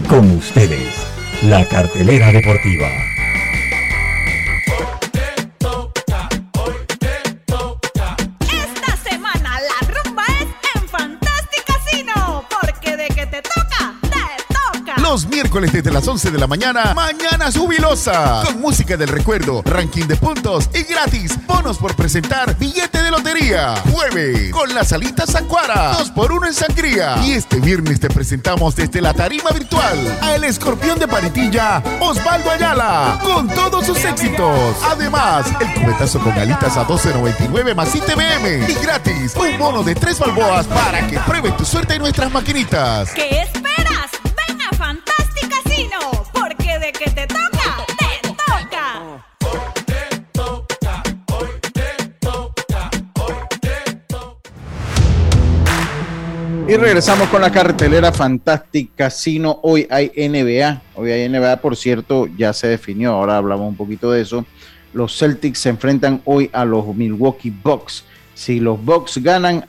Con ustedes, la cartelera deportiva.
Miércoles desde las 11 de la mañana, Mañana Jubilosa. Con música del recuerdo, ranking de puntos y gratis. Bonos por presentar billete de lotería. Jueves, con las alitas Zacuara. 2 por 1 en sangría. Y este viernes te presentamos desde la tarima virtual a El Escorpión de Paritilla, Osvaldo Ayala. Con todos sus éxitos. Además, el cubetazo con alitas a 12.99 más ITBM. Y gratis, un bono de tres balboas para que pruebe tu suerte en nuestras maquinitas.
Y regresamos con la cartelera Fantastic Casino. Hoy hay NBA. Hoy hay NBA, por cierto, ya se definió. Ahora hablamos un poquito de eso. Los Celtics se enfrentan hoy a los Milwaukee Bucks. Si los Bucks ganan,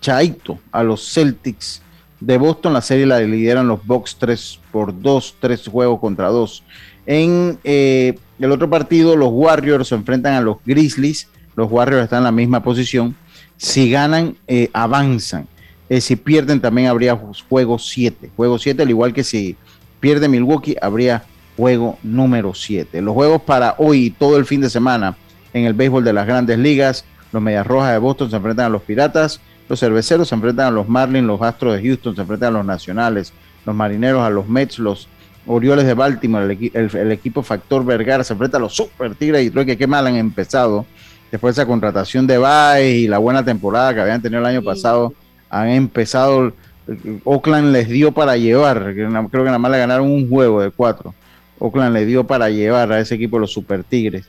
chaito a los Celtics de Boston, la serie la lideran los Bucks 3 por 2, 3 juegos contra 2. En eh, el otro partido, los Warriors se enfrentan a los Grizzlies. Los Warriors están en la misma posición. Si ganan, eh, avanzan. Eh, si pierden, también habría juego 7. Juego 7, al igual que si pierde Milwaukee, habría juego número 7. Los juegos para hoy y todo el fin de semana en el béisbol de las grandes ligas. Los Medias Rojas de Boston se enfrentan a los Piratas. Los Cerveceros se enfrentan a los Marlins. Los Astros de Houston se enfrentan a los Nacionales. Los Marineros a los Mets. Los Orioles de Baltimore. El, equipo Factor Vergara se enfrenta a los Super Tigres y creo que qué mal han empezado. Después de esa contratación de Baez y la buena temporada que habían tenido el año pasado han empezado, Oakland les dio para llevar, creo que nada más le ganaron un juego de cuatro. Oakland le dio para llevar a ese equipo los Super Tigres.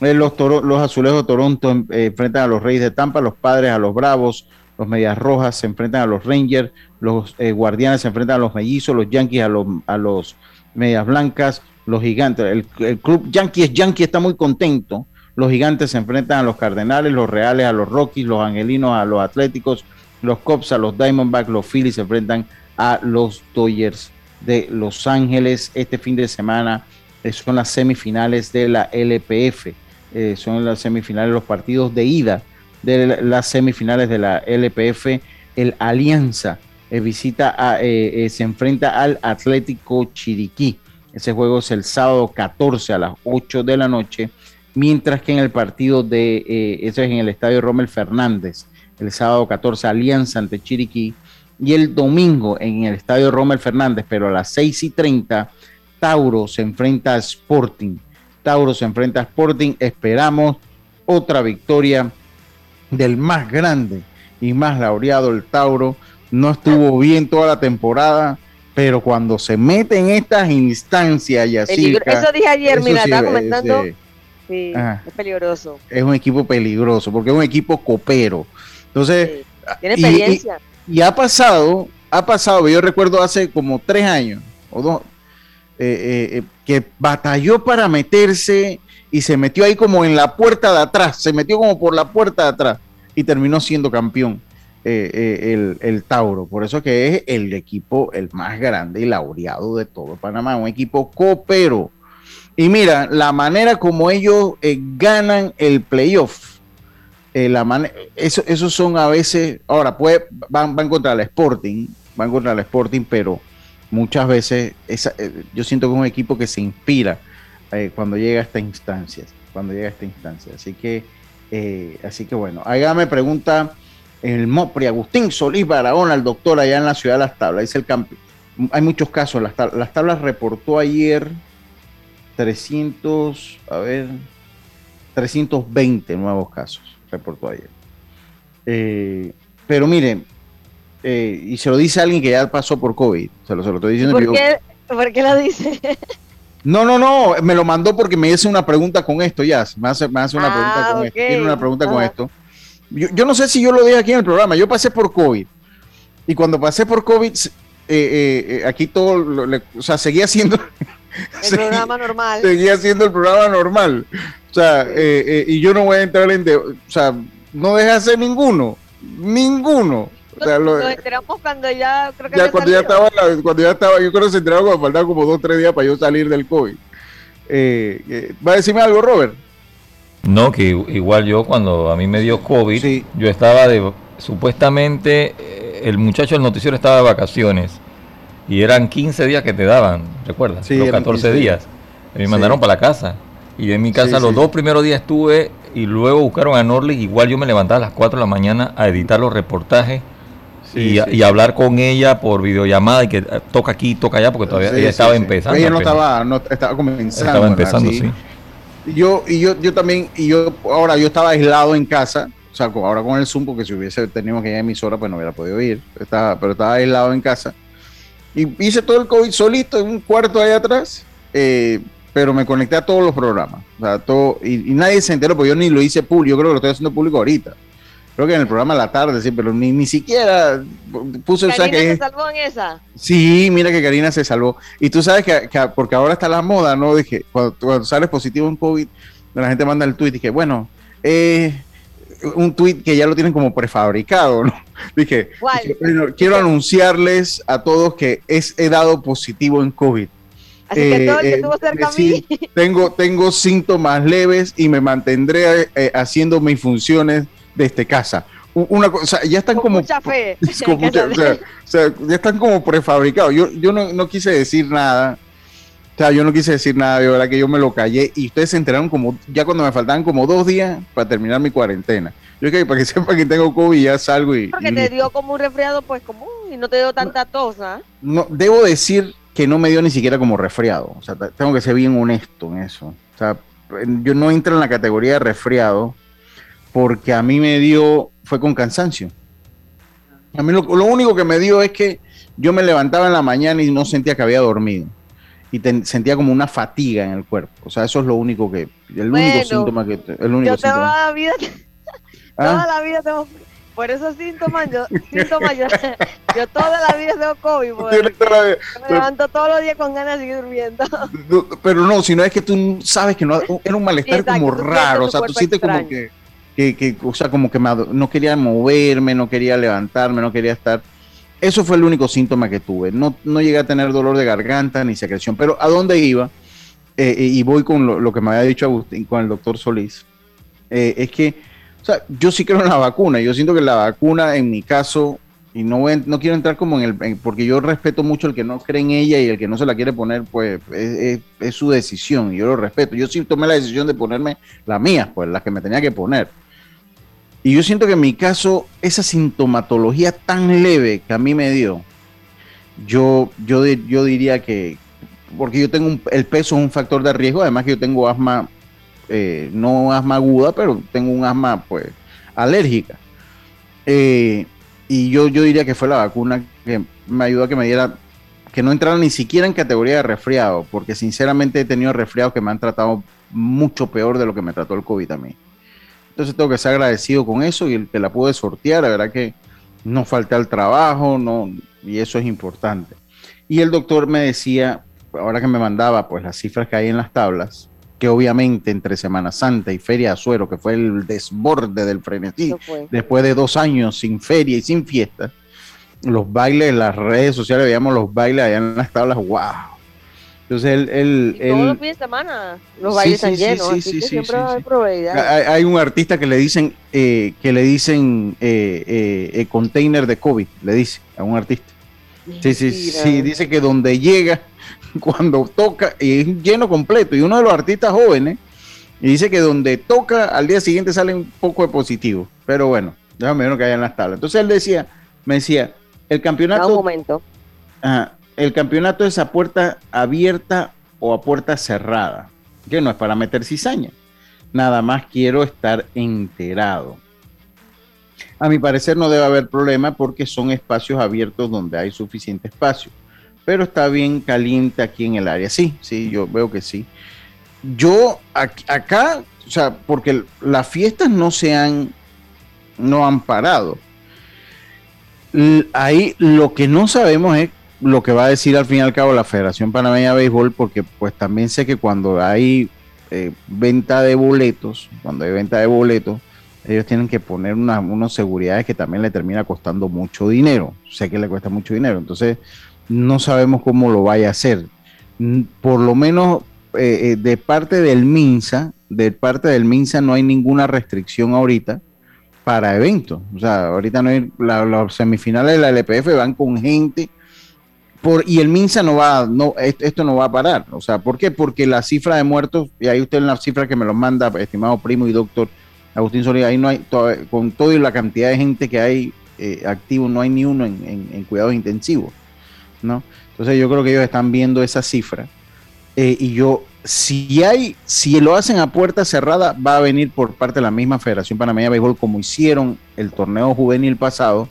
Eh, los, los Azulejos de Toronto eh, enfrentan a los Reyes de Tampa, los Padres a los Bravos, los Medias Rojas se enfrentan a los Rangers, los eh, Guardianes se enfrentan a los Mellizos, los Yankees a los, a los Medias Blancas, los Gigantes. El, el club Yankees Yankee está muy contento. Los Gigantes se enfrentan a los Cardenales, los Reales a los Rockies, los Angelinos a los Atléticos, los Cubs a los Diamondbacks, los Phillies se enfrentan a los Dodgers de Los Ángeles este fin de semana. Eh, son las semifinales de la LPF. Eh, son las semifinales, los partidos de ida de las semifinales de la LPF. El Alianza eh, visita a, se enfrenta al Atlético Chiriquí. Ese juego es el sábado 14 a las 8 de la noche. Mientras que en el partido de, eso es en el estadio Rommel Fernández, el sábado 14 Alianza ante Chiriquí y el domingo en el estadio Rommel Fernández, pero a las 6 y 30, Tauro se enfrenta a Sporting. Tauro se enfrenta a Sporting. Esperamos otra victoria del más grande y más laureado, el Tauro. No estuvo bien toda la temporada, pero cuando se mete en estas instancias, y así.
Eso dije ayer, mira, estaba comentando. Sí, es peligroso.
Es un equipo peligroso, porque es un equipo copero. Entonces,
tiene experiencia.
Y, ha pasado, ha pasado, yo recuerdo hace como tres años o dos, eh, eh, eh, que batalló para meterse y se metió ahí como en la puerta de atrás, se metió como por la puerta de atrás y terminó siendo campeón el, el, Tauro. Por eso que es el equipo el más grande y laureado de todo Panamá, un equipo copero. Y mira, la manera como ellos ganan el playoff eh, eso, son a veces, ahora puede, van, van contra el Sporting, van contra el Sporting, pero muchas veces eh, yo siento que es un equipo que se inspira eh, cuando llega a esta instancia, cuando llega a esta instancia. Así que, así que bueno, allá me pregunta el Mopri, Agustín Solís Barahona, el doctor allá en la ciudad de Las Tablas, dice el campo. Hay muchos casos, las, las tablas reportó ayer 300, a ver, 320 nuevos casos reportó ayer. Eh, pero miren, eh, y se lo dice alguien que ya pasó por COVID, se lo, se lo estoy diciendo.
¿Por, qué, ¿Por qué lo dice?
No, no, no, me lo mandó porque me hizo una pregunta con esto, ya, me hace, me hace una ah, pregunta con esto, tiene una pregunta con esto. Yo, yo, no sé si yo lo dije aquí en el programa, yo pasé por COVID, y cuando pasé por COVID, eh, aquí todo, o sea, seguía siendo...
El programa normal.
Seguía haciendo el programa normal. O sea, eh, eh, y yo no voy a entrar en. De, o sea, no deja hacer ninguno. Ninguno.
O sea, lo, nos enteramos cuando ya. Creo que
ya cuando ya, estaba, cuando ya estaba. Yo creo que se enteraron cuando faltaban como dos o tres días para yo salir del COVID. Eh, ¿Va a decirme algo, Robert?
No, que igual yo cuando a mí me dio COVID, yo estaba de. Supuestamente el muchacho del noticiero estaba de vacaciones y eran 15 días que te daban, ¿recuerdas? Los 14 días. Me mandaron para la casa. Y en mi casa los dos primeros días estuve y luego buscaron a Norley. Igual yo me levantaba a las 4 de la mañana a editar los reportajes y, y, hablar con ella por videollamada y que eh, toca aquí, toca allá, porque todavía ella estaba empezando.
Ella no estaba, no estaba comenzando.
Estaba empezando, sí.
Yo, y yo, yo también, y yo ahora yo estaba aislado en casa, o sea, ahora con el Zoom, porque si hubiese tenido que ir a emisora, pues no hubiera podido ir. Estaba, pero estaba aislado en casa. Y hice todo el COVID solito en un cuarto ahí atrás. Eh, pero me conecté a todos los programas. O sea, todo, y, nadie se enteró, porque yo ni lo hice público. Yo creo que lo estoy haciendo público ahorita. creo que en el programa La Tarde, sí, pero ni, ni siquiera puso
el ¿Karina se salvó en esa?
Sí, mira que Karina se salvó. Y tú sabes que, porque ahora está la moda, ¿no? Dije, cuando, sales positivo en COVID, la gente manda el tweet y dije, bueno, eh, un tweet que ya lo tienen como prefabricado, ¿no? Dije, quiero anunciarles a todos que es, he dado positivo en COVID.
Así que todo el que eh, tuvo cerca a mí.
Tengo, tengo síntomas leves y me mantendré eh, haciendo mis funciones desde casa. Una cosa, ya están como.
Mucha fe.
o, sea, ya están como prefabricados. Yo, yo no, no, quise decir nada. O sea, yo no quise decir nada, de verdad que yo me lo callé y ustedes se enteraron como ya cuando me faltaban como dos días para terminar mi cuarentena. Yo que para que sepan que tengo COVID ya salgo y.
Porque te dio como un resfriado, pues común y no te dio tanta tos, ¿ah?
No, debo decir que no me dio ni siquiera como resfriado. O sea, tengo que ser bien honesto en eso. O sea, yo no entro en la categoría de resfriado porque a mí me dio, fue con cansancio. A mí lo, único que me dio es que yo me levantaba en la mañana y no sentía que había dormido. Y sentía como una fatiga en el cuerpo. O sea, eso es lo único que, el único síntoma que, el único
yo toda la vida, toda ¿Ah? la vida tengo por esos síntomas, yo, síntomas, yo, yo toda la vida tengo COVID. me levanto todos los días con ganas de seguir durmiendo.
Pero no, si no es que tú sabes que no, era un malestar como raro, o sea, tú sientes como que, que, que, o sea, como que no quería moverme, no quería levantarme, no quería estar. Eso fue el único síntoma que tuve. No, no llegué a tener dolor de garganta ni secreción, pero ¿a dónde iba? Eh, y voy con lo, que me había dicho Agustín, con el doctor Solís, eh, es que o sea, yo sí creo en la vacuna. Yo siento que la vacuna, en mi caso, y no, no quiero entrar como en el, porque yo respeto mucho el que no cree en ella y el que no se la quiere poner, pues es, su decisión, y yo lo respeto. Yo sí tomé la decisión de ponerme la mía, pues las que me tenía que poner. Y yo siento que en mi caso, esa sintomatología tan leve que a mí me dio, yo, yo, yo diría que, porque yo tengo el peso es un factor de riesgo, además que yo tengo asma eh, no asma aguda, pero tengo un asma pues alérgica. Eh, y yo, yo diría que fue la vacuna que me ayudó a que me diera, que no entrara ni siquiera en categoría de resfriado, porque sinceramente he tenido resfriados que me han tratado mucho peor de lo que me trató el COVID a mí. Entonces tengo que ser agradecido con eso y que la pude sortear, la verdad que no falté al trabajo, no, y eso es importante. Y el doctor me decía, ahora que me mandaba pues las cifras que hay en las tablas, que obviamente entre Semana Santa y Feria de Azuero, que fue el desborde del frenesí, después de dos años sin feria y sin fiesta, los bailes las redes sociales, veíamos los bailes allá en las tablas, wow. Entonces él... él,
todos los fines de semana los bailes están llenos, así que siempre hay
Hay, un artista que le dicen, eh, que le dicen eh, eh, container de COVID, le dice a un artista. Sí, sí, sí, dice que donde llega cuando toca, y es lleno completo, y uno de los artistas jóvenes, y dice que donde toca, al día siguiente sale un poco de positivo. Pero bueno, déjame ver lo que hay en las tablas. Entonces él decía, me decía, el campeonato.
Un momento.
El campeonato es a puerta abierta o a puerta cerrada. Que no es para meter cizaña. Nada más quiero estar enterado. A mi parecer no debe haber problema porque son espacios abiertos donde hay suficiente espacio pero está bien caliente aquí en el área. Sí, sí, yo veo que sí. Yo acá, o sea, porque las fiestas no se han, no han parado. Ahí lo que no sabemos es lo que va a decir al fin y al cabo la Federación Panameña de Béisbol, porque pues también sé que cuando hay eh, venta de boletos, cuando hay venta de boletos, ellos tienen que poner unas seguridades que también le termina costando mucho dinero. Sé que le cuesta mucho dinero. Entonces, no sabemos cómo lo vaya a hacer. Por lo menos eh, eh, de parte del MINSA, de parte del MINSA no hay ninguna restricción ahorita para eventos. O sea, ahorita no hay, las semifinales de la LPF van con gente por, y el MINSA no va, no, esto no va a parar. O sea, ¿por qué? Porque la cifra de muertos, y ahí usted en la cifra que me lo manda, estimado primo y doctor Agustín Solís, ahí no hay, con todo y la cantidad de gente que hay eh, activo, no hay ni uno en cuidados intensivos. ¿no? Entonces yo creo que ellos están viendo esa cifra. Eh, y yo, si hay, si lo hacen a puerta cerrada, va a venir por parte de la misma Federación Panameña de Béisbol, como hicieron el torneo juvenil pasado,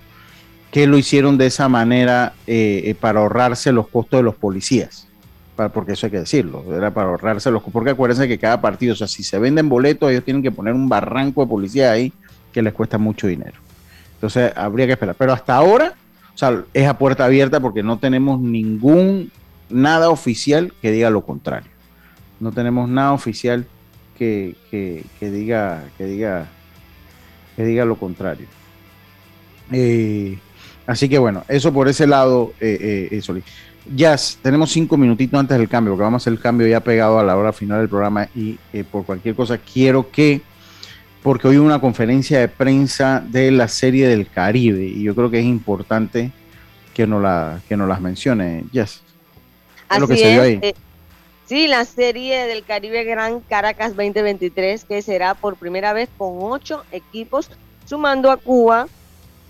que lo hicieron de esa manera eh, eh, para ahorrarse los costos de los policías. Para, porque eso hay que decirlo, era para ahorrarse los porque acuérdense que cada partido, o sea, si se venden boletos, ellos tienen que poner un barranco de policía ahí que les cuesta mucho dinero. Entonces habría que esperar. Pero hasta ahora, o sea, es a puerta abierta porque no tenemos ningún, nada oficial que diga lo contrario. No tenemos nada oficial que, diga, que diga, que diga lo contrario. Eh, así que bueno, eso por ese lado, eh, eh, Jazz, tenemos cinco minutitos antes del cambio, porque vamos a hacer el cambio ya pegado a la hora final del programa y eh, por cualquier cosa quiero que, porque hoy hubo una conferencia de prensa de la serie del Caribe y yo creo que es importante que nos, la, que nos las mencione, Jazz.
Así lo que se ahí? Eh, sí, la serie del Caribe Gran Caracas 2023, que será por primera vez con ocho equipos, sumando a Cuba,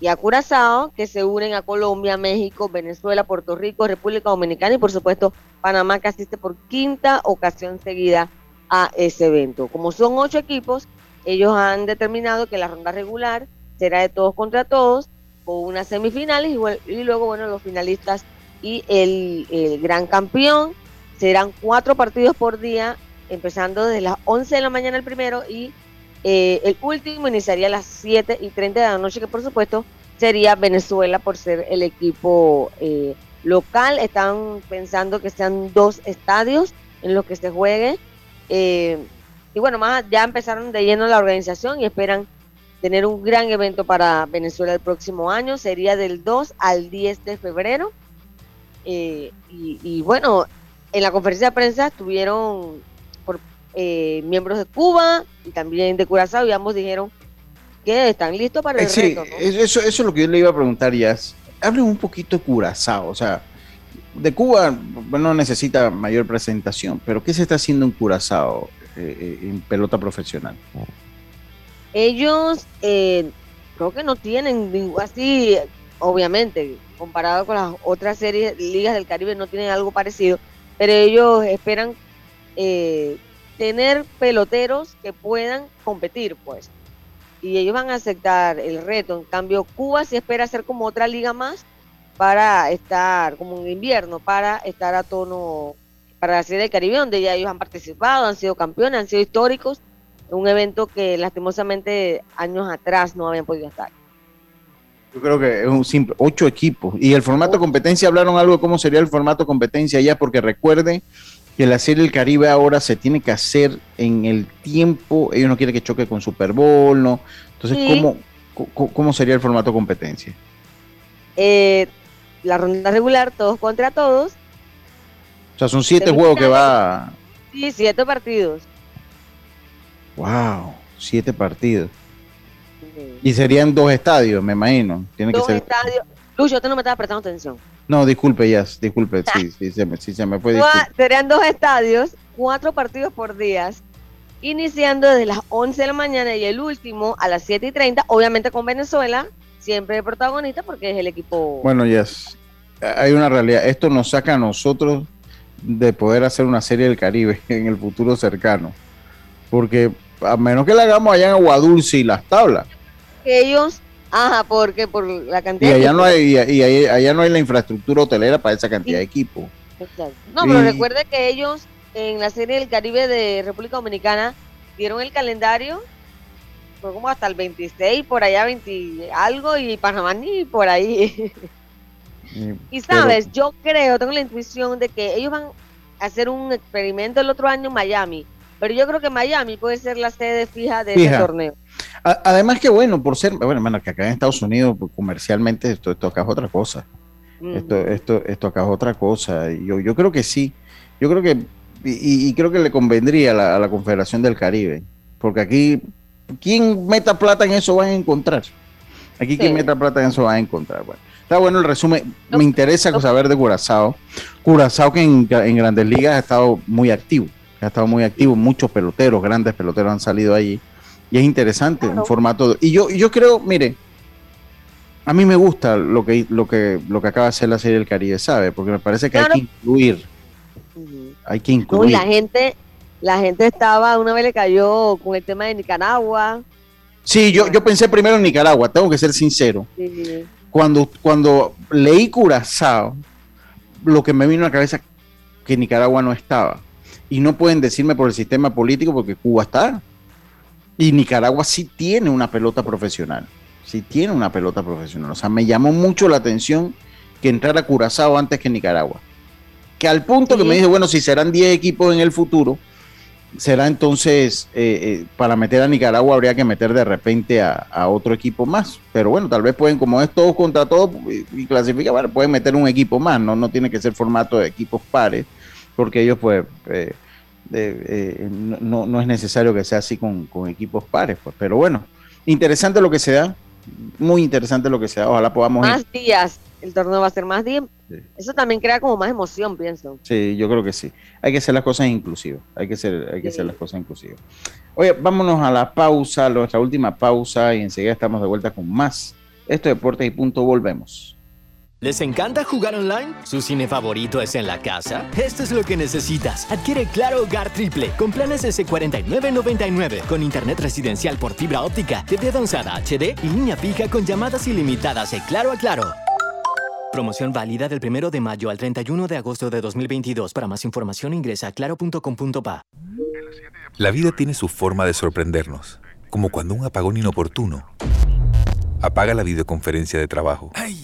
y a Curazao, que se unen a Colombia, México, Venezuela, Puerto Rico, República Dominicana y por supuesto Panamá, que asiste por quinta ocasión seguida a ese evento. Como son ocho equipos, ellos han determinado que la ronda regular será de todos contra todos, con unas semifinales y, luego, bueno, los finalistas y el, gran campeón. Serán cuatro partidos por día, empezando desde las 11 de la mañana el primero y eh, el último iniciaría a las 7 y 30 de la noche, que por supuesto sería Venezuela por ser el equipo eh, local. Están pensando que sean dos estadios en los que se juegue. Eh, y bueno, más ya empezaron de lleno la organización y esperan tener un gran evento para Venezuela el próximo año. Sería del 2 al 10 de febrero. y, y, bueno, en la conferencia de prensa tuvieron eh, miembros de Cuba y también de Curazao y ambos dijeron que están listos para el
eh, reto. Eso, eso es lo que yo le iba a preguntar ya. Hablen un poquito de Curazao, o sea, de Cuba no necesita mayor presentación, pero ¿qué se está haciendo en Curazao eh, en pelota profesional?
Ellos creo que no tienen así, obviamente, comparado con las otras series, ligas del Caribe, no tienen algo parecido, pero ellos esperan eh, tener peloteros que puedan competir, pues. Y ellos van a aceptar el reto. En cambio, Cuba sí espera ser como otra liga más para estar, como en invierno, para estar a tono para la Serie del Caribe, donde ya ellos han participado, han sido campeones, han sido históricos. Un evento que lastimosamente años atrás no habían podido estar.
Yo creo que es un simple, ocho equipos. Y el formato competencia, hablaron algo de cómo sería el formato competencia ya, porque recuerden que la Serie del Caribe ahora se tiene que hacer en el tiempo, ellos no quieren que choque con Super Bowl, ¿no? Entonces, ¿cómo, cómo, sería el formato competencia?
Eh, la ronda regular, todos contra todos.
O sea, son siete juegos que va...
Sí, siete partidos.
Wow, siete partidos. Y serían dos estadios, me imagino. Tiene dos que ser...
estadios. Lucho, usted no me estaba prestando atención.
No, disculpe, ya, disculpe, sí, sí, se me, sí, se me fue.
Serían dos estadios, cuatro partidos por día, iniciando desde las 11 de la mañana y el último a las 7 y 30, obviamente con Venezuela, siempre protagonista porque es el equipo.
Bueno, ya, hay una realidad, esto nos saca a nosotros de poder hacer una serie del Caribe en el futuro cercano, porque a menos que la hagamos allá en Aguadulce y las tablas.
Ellos Ajá, porque por la cantidad
y allá no hay y, allá no hay la infraestructura hotelera para esa cantidad de equipo.
Exacto. No, pero recuerde que ellos en la serie del Caribe de República Dominicana dieron el calendario fue como hasta el 26, por allá 20 algo y Panamá ni por ahí. y sabes, yo creo, tengo la intuición de que ellos van a hacer un experimento el otro año en Miami, pero yo creo que Miami puede ser la sede fija de ese torneo.
Además que bueno, por ser, bueno, bueno, que acá en Estados Unidos pues, comercialmente esto, esto acá es otra cosa. Esto, esto, esto acá es otra cosa. Yo, yo creo que sí. Yo creo que, y, creo que le convendría a la, Confederación del Caribe. Porque aquí, quien meta plata en eso va a encontrar. Aquí quien meta plata en eso va a encontrar. Bueno, está bueno el resumen. Me interesa saber de Curazao. Curazao que en, en Grandes Ligas ha estado muy activo. Ha estado muy activo. Muchos peloteros, grandes peloteros han salido allí y es interesante un formato. Y yo, yo creo, mire, a mí me gusta lo que, lo que, lo que acaba de hacer la serie del Caribe, ¿sabe? Porque me parece que hay que incluir. Hay que incluir.
la gente, la gente estaba, una vez le cayó con el tema de Nicaragua.
Sí, yo, yo pensé primero en Nicaragua, tengo que ser sincero. Cuando, cuando leí Curazao, lo que me vino a la cabeza que Nicaragua no estaba. Y no pueden decirme por el sistema político porque Cuba está. Y Nicaragua sí tiene una pelota profesional. Sí tiene una pelota profesional. O sea, me llamó mucho la atención que entrara Curazao antes que Nicaragua. Que al punto que me dije, bueno, si serán 10 equipos en el futuro, será entonces eh, eh, para meter a Nicaragua habría que meter de repente a, otro equipo más. Pero bueno, tal vez pueden, como es todos contra todos y, clasifica, bueno, pueden meter un equipo más, no, no tiene que ser formato de equipos pares, porque ellos pues eh, no, no, es necesario que sea así con, con, equipos pares. Pues. Pero bueno, interesante lo que se da, muy interesante lo que se da, ojalá podamos...
Más días el torneo va a ser más bien. Eso también crea como más emoción, pienso.
Sí, yo creo que sí. Hay que hacer las cosas inclusivas. Hay que hacer, hay que hacer las cosas inclusivas. Oye, vámonos a la pausa, nuestra última pausa, y enseguida estamos de vuelta con más. Esto es Deportes y Punto, volvemos.
¿Les encanta jugar online? ¿Su cine favorito es en la casa? Esto es lo que necesitas. Adquiere Claro Hogar Triple con planes S4999 con internet residencial por fibra óptica, TV avanzada HD y línea fija con llamadas ilimitadas de Claro a Claro. Promoción válida del 1 de mayo al 31 de agosto de 2022. Para más información ingresa a claro.com.pa.
La vida tiene su forma de sorprendernos, como cuando un apagón inoportuno apaga la videoconferencia de trabajo. ¡Ay!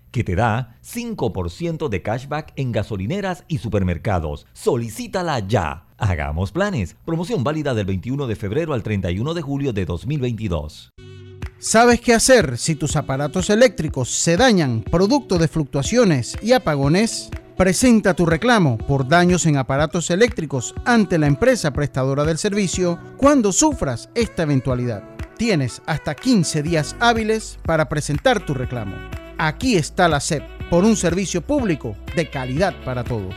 que te da 5% de cashback en gasolineras y supermercados. Solicítala ya. Hagamos planes. Promoción válida del 21 de febrero al 31 de julio de 2022.
¿Sabes qué hacer si tus aparatos eléctricos se dañan producto de fluctuaciones y apagones? Presenta tu reclamo por daños en aparatos eléctricos ante la empresa prestadora del servicio cuando sufras esta eventualidad. Tienes hasta 15 días hábiles para presentar tu reclamo. Aquí está la SEP por un servicio público de calidad para todos.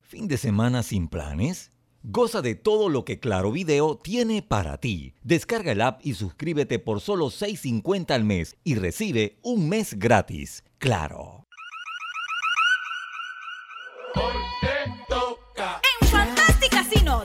¿Fin de semana sin planes? Goza de todo lo que Claro Video tiene para ti. Descarga el app y suscríbete por solo $6.50 al mes y recibe un mes gratis. Claro.
En Fantastic Casino,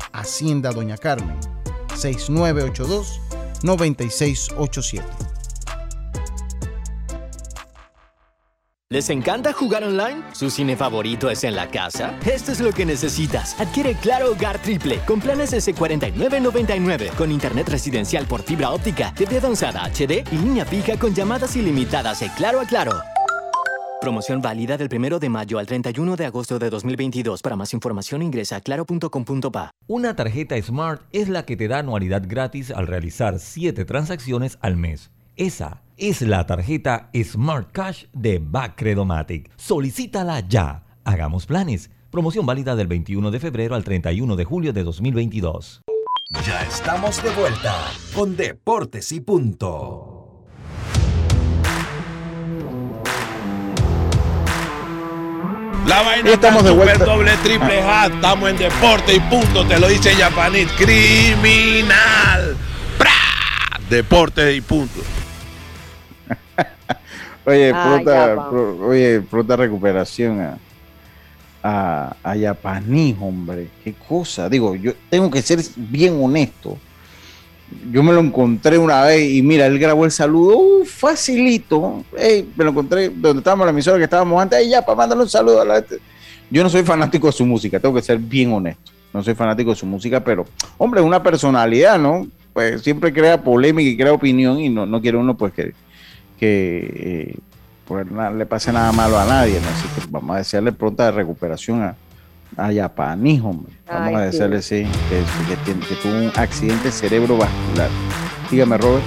Hacienda Doña Carmen 6982-9687.
¿Les encanta jugar online? ¿Su cine favorito es en la casa? Esto es lo que necesitas. Adquiere Claro Hogar Triple con planes S4999 con internet residencial por fibra óptica, TV avanzada HD y línea fija con llamadas ilimitadas de Claro a Claro. Promoción válida del 1 de mayo al 31 de agosto de 2022. Para más información ingresa a claro.com.pa.
Una tarjeta Smart es la que te da anualidad gratis al realizar 7 transacciones al mes. Esa es la tarjeta Smart Cash de Bacredomatic. Solicítala ya. Hagamos planes. Promoción válida del 21 de febrero al 31 de julio de 2022.
Ya estamos de vuelta con Deportes y Punto.
La vaina estamos de vuelta. doble triple hat. Estamos en deporte y punto. Te lo dice Japanit. Criminal. ¡Pra! Deporte y punto.
Oye, pronta, oye, pronta recuperación a, a, a Yapaní, hombre. Qué cosa. Digo, yo tengo que ser bien honesto. Yo me lo encontré una vez y mira, él grabó el saludo uh, facilito. me lo encontré donde estábamos la emisora que estábamos antes. ya, para mandarle un saludo a la gente. Yo no soy fanático de su música, tengo que ser bien honesto. No soy fanático de su música, pero, hombre, es una personalidad, ¿no? Pues siempre crea polémica y crea opinión y no, no quiere uno, pues, que, que eh, le pase nada malo a nadie, ¿no? Así que vamos a desearle pronta recuperación a, a Yapaní, hombre. Vamos a desearle, sí, que, que, tuvo un accidente cerebrovascular. Dígame, Robert.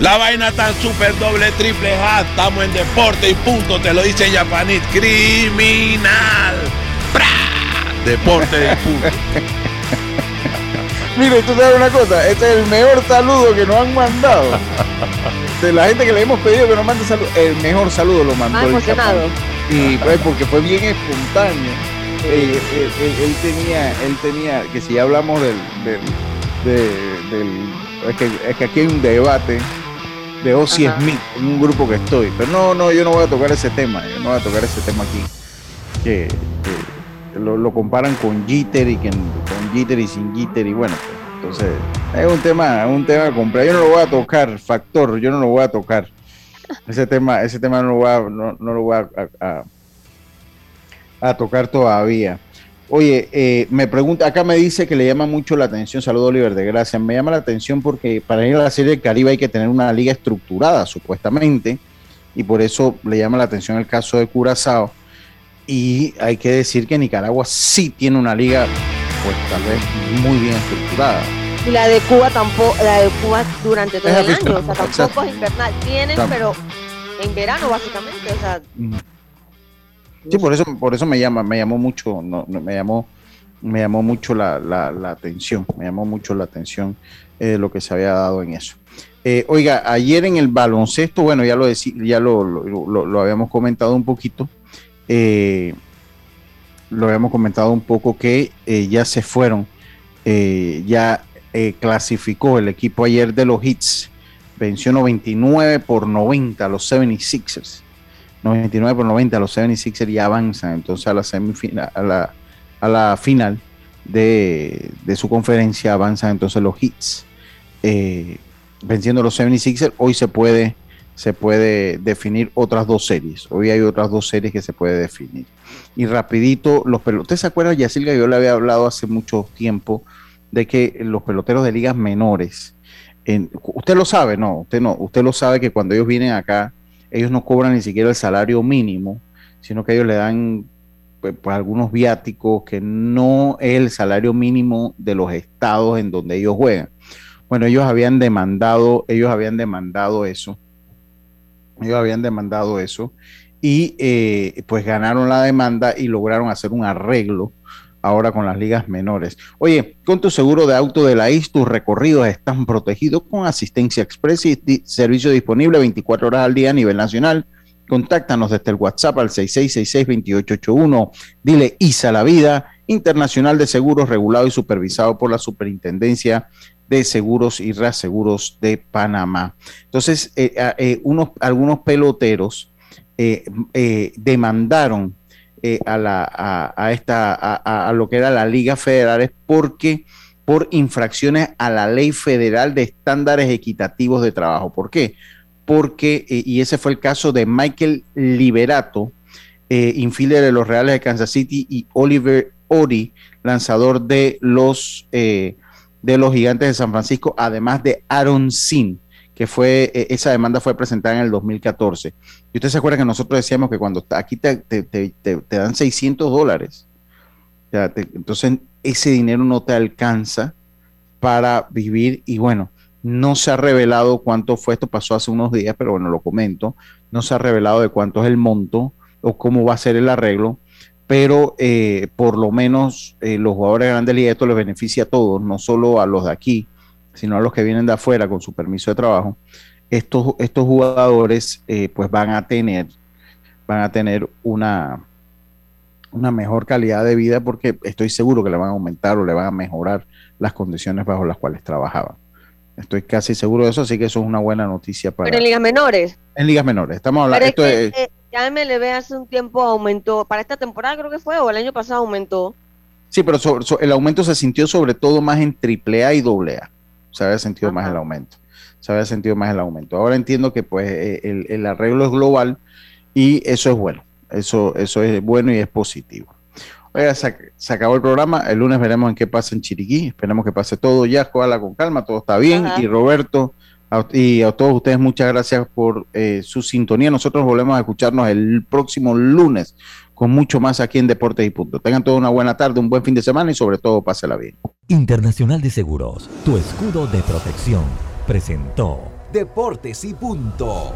La vaina tan super doble triple A, estamos en deporte y punto, te lo dice Yapanit, criminal. Deporte y punto.
Mire, tú sabes una cosa, este es el mejor saludo que nos han mandado. De la gente que le hemos pedido que nos mande saludos, el mejor saludo lo mandó.
emocionado.
Y pues porque fue bien espontáneo. Él, tenía, él tenía, que si hablamos del, del, es, que, es que aquí hay un debate de Ozzy Smith en un grupo que estoy, pero no, no, yo no voy a tocar ese tema, yo no voy a tocar ese tema aquí, que, lo, comparan con Jeter y que, con Jeter y sin Jeter y bueno, pues, entonces es un tema, un tema complejo, yo no lo voy a tocar, factor, yo no lo voy a tocar, ese tema, ese tema no lo voy a, no, lo voy a a tocar todavía. Oye, eh, me pregunta, acá me dice que le llama mucho la atención, saludo Oliver de Gracia, me llama la atención porque para ir a la Serie del Caribe hay que tener una liga estructurada, supuestamente, y por eso le llama la atención el caso de Curazao. Y hay que decir que Nicaragua sí tiene una liga, pues tal vez muy bien estructurada.
Y la de Cuba tampoco, la de Cuba durante todo el año, o sea, tampoco es invernal. Tienen, pero en verano básicamente, o sea.
Sí, por eso, por eso me llama, me llamó mucho, no, me llamó, me llamó mucho la, atención, me llamó mucho la atención eh, lo que se había dado en eso. Eh, oiga, ayer en el baloncesto, bueno, ya lo ya lo, habíamos comentado un poquito. Eh, lo habíamos comentado un poco que ya se fueron, ya clasificó el equipo ayer de los Hits, venció 99 por 90 a los 76ers. 99 por 90, los 76ers ya avanzan entonces a la semifinal, a la, a la final de, su conferencia, avanzan entonces los hits. Eh, venciendo los 76ers, hoy se puede, se puede definir otras dos series. Hoy hay otras dos series que se puede definir. Y rapidito, los peloteros, ¿usted se acuerda, Yacilga? Yo le había hablado hace mucho tiempo de que los peloteros de ligas menores, usted lo sabe, no, usted no, usted lo sabe que cuando ellos vienen acá, ellos no cobran ni siquiera el salario mínimo, sino que ellos le dan pues, pues, algunos viáticos que no es el salario mínimo de los estados en donde ellos juegan. Bueno, ellos habían demandado, ellos habían demandado eso. Ellos habían demandado eso y eh, pues ganaron la demanda y lograron hacer un arreglo ahora con las ligas menores. Oye, con tu seguro de auto de la IS, tus recorridos están protegidos con asistencia express y servicio disponible 24 horas al día a nivel nacional. Contáctanos desde el WhatsApp al 6666-2881. Dile ISA la vida, Internacional de Seguros, regulado y supervisado por la Superintendencia de Seguros y Reaseguros de Panamá. Entonces, eh, eh, unos, algunos peloteros eh, demandaron eh, a, la, a, esta, a, lo que era la Liga Federal es porque por infracciones a la ley federal de estándares equitativos de trabajo. ¿Por qué? Porque, eh, y ese fue el caso de Michael Liberato, eh, infielder de los Reales de Kansas City, y Oliver Ori, lanzador de los, de los Gigantes de San Francisco, además de Aaron Sin que fue, e, esa demanda fue presentada en el 2014. Y usted se acuerda que nosotros decíamos que cuando aquí te, dan 600 dólares, entonces ese dinero no te alcanza para vivir y bueno, no se ha revelado cuánto fue, esto pasó hace unos días, pero bueno, lo comento, no se ha revelado de cuánto es el monto o cómo va a ser el arreglo, pero eh, por lo menos eh, los jugadores de grandes ligas esto les beneficia a todos, no solo a los de aquí, sino a los que vienen de afuera con su permiso de trabajo, estos, estos jugadores eh, pues van a tener, van a tener una, una mejor calidad de vida porque estoy seguro que le van a aumentar o le van a mejorar las condiciones bajo las cuales trabajaban. Estoy casi seguro de eso, así que eso es una buena noticia para.
Pero en ligas menores.
En ligas menores, estamos hablando.
Pero es
Esto
que,
es-
eh, ya MLB hace un tiempo aumentó, para esta temporada creo que fue, o el año pasado aumentó.
Sí, pero el aumento se sintió sobre todo más en AAA y AA. Se había sentido más el aumento. Se había sentido más el aumento. Ahora entiendo que pues eh, el, el arreglo es global y eso es bueno. Eso, eso es bueno y es positivo. Oiga, se, ac- se acabó el programa. El lunes veremos en qué pasa en Chiriquí. Esperemos que pase todo ya. Juega con calma, todo está bien.
Ajá.
Y Roberto, a- y a todos ustedes, muchas gracias por eh, su sintonía. Nosotros volvemos a escucharnos el próximo lunes con mucho más aquí en Deportes y Punto. Tengan toda una buena tarde, un buen fin de semana y sobre todo pásela bien.
Internacional de Seguros, tu escudo de protección, presentó
Deportes y punto.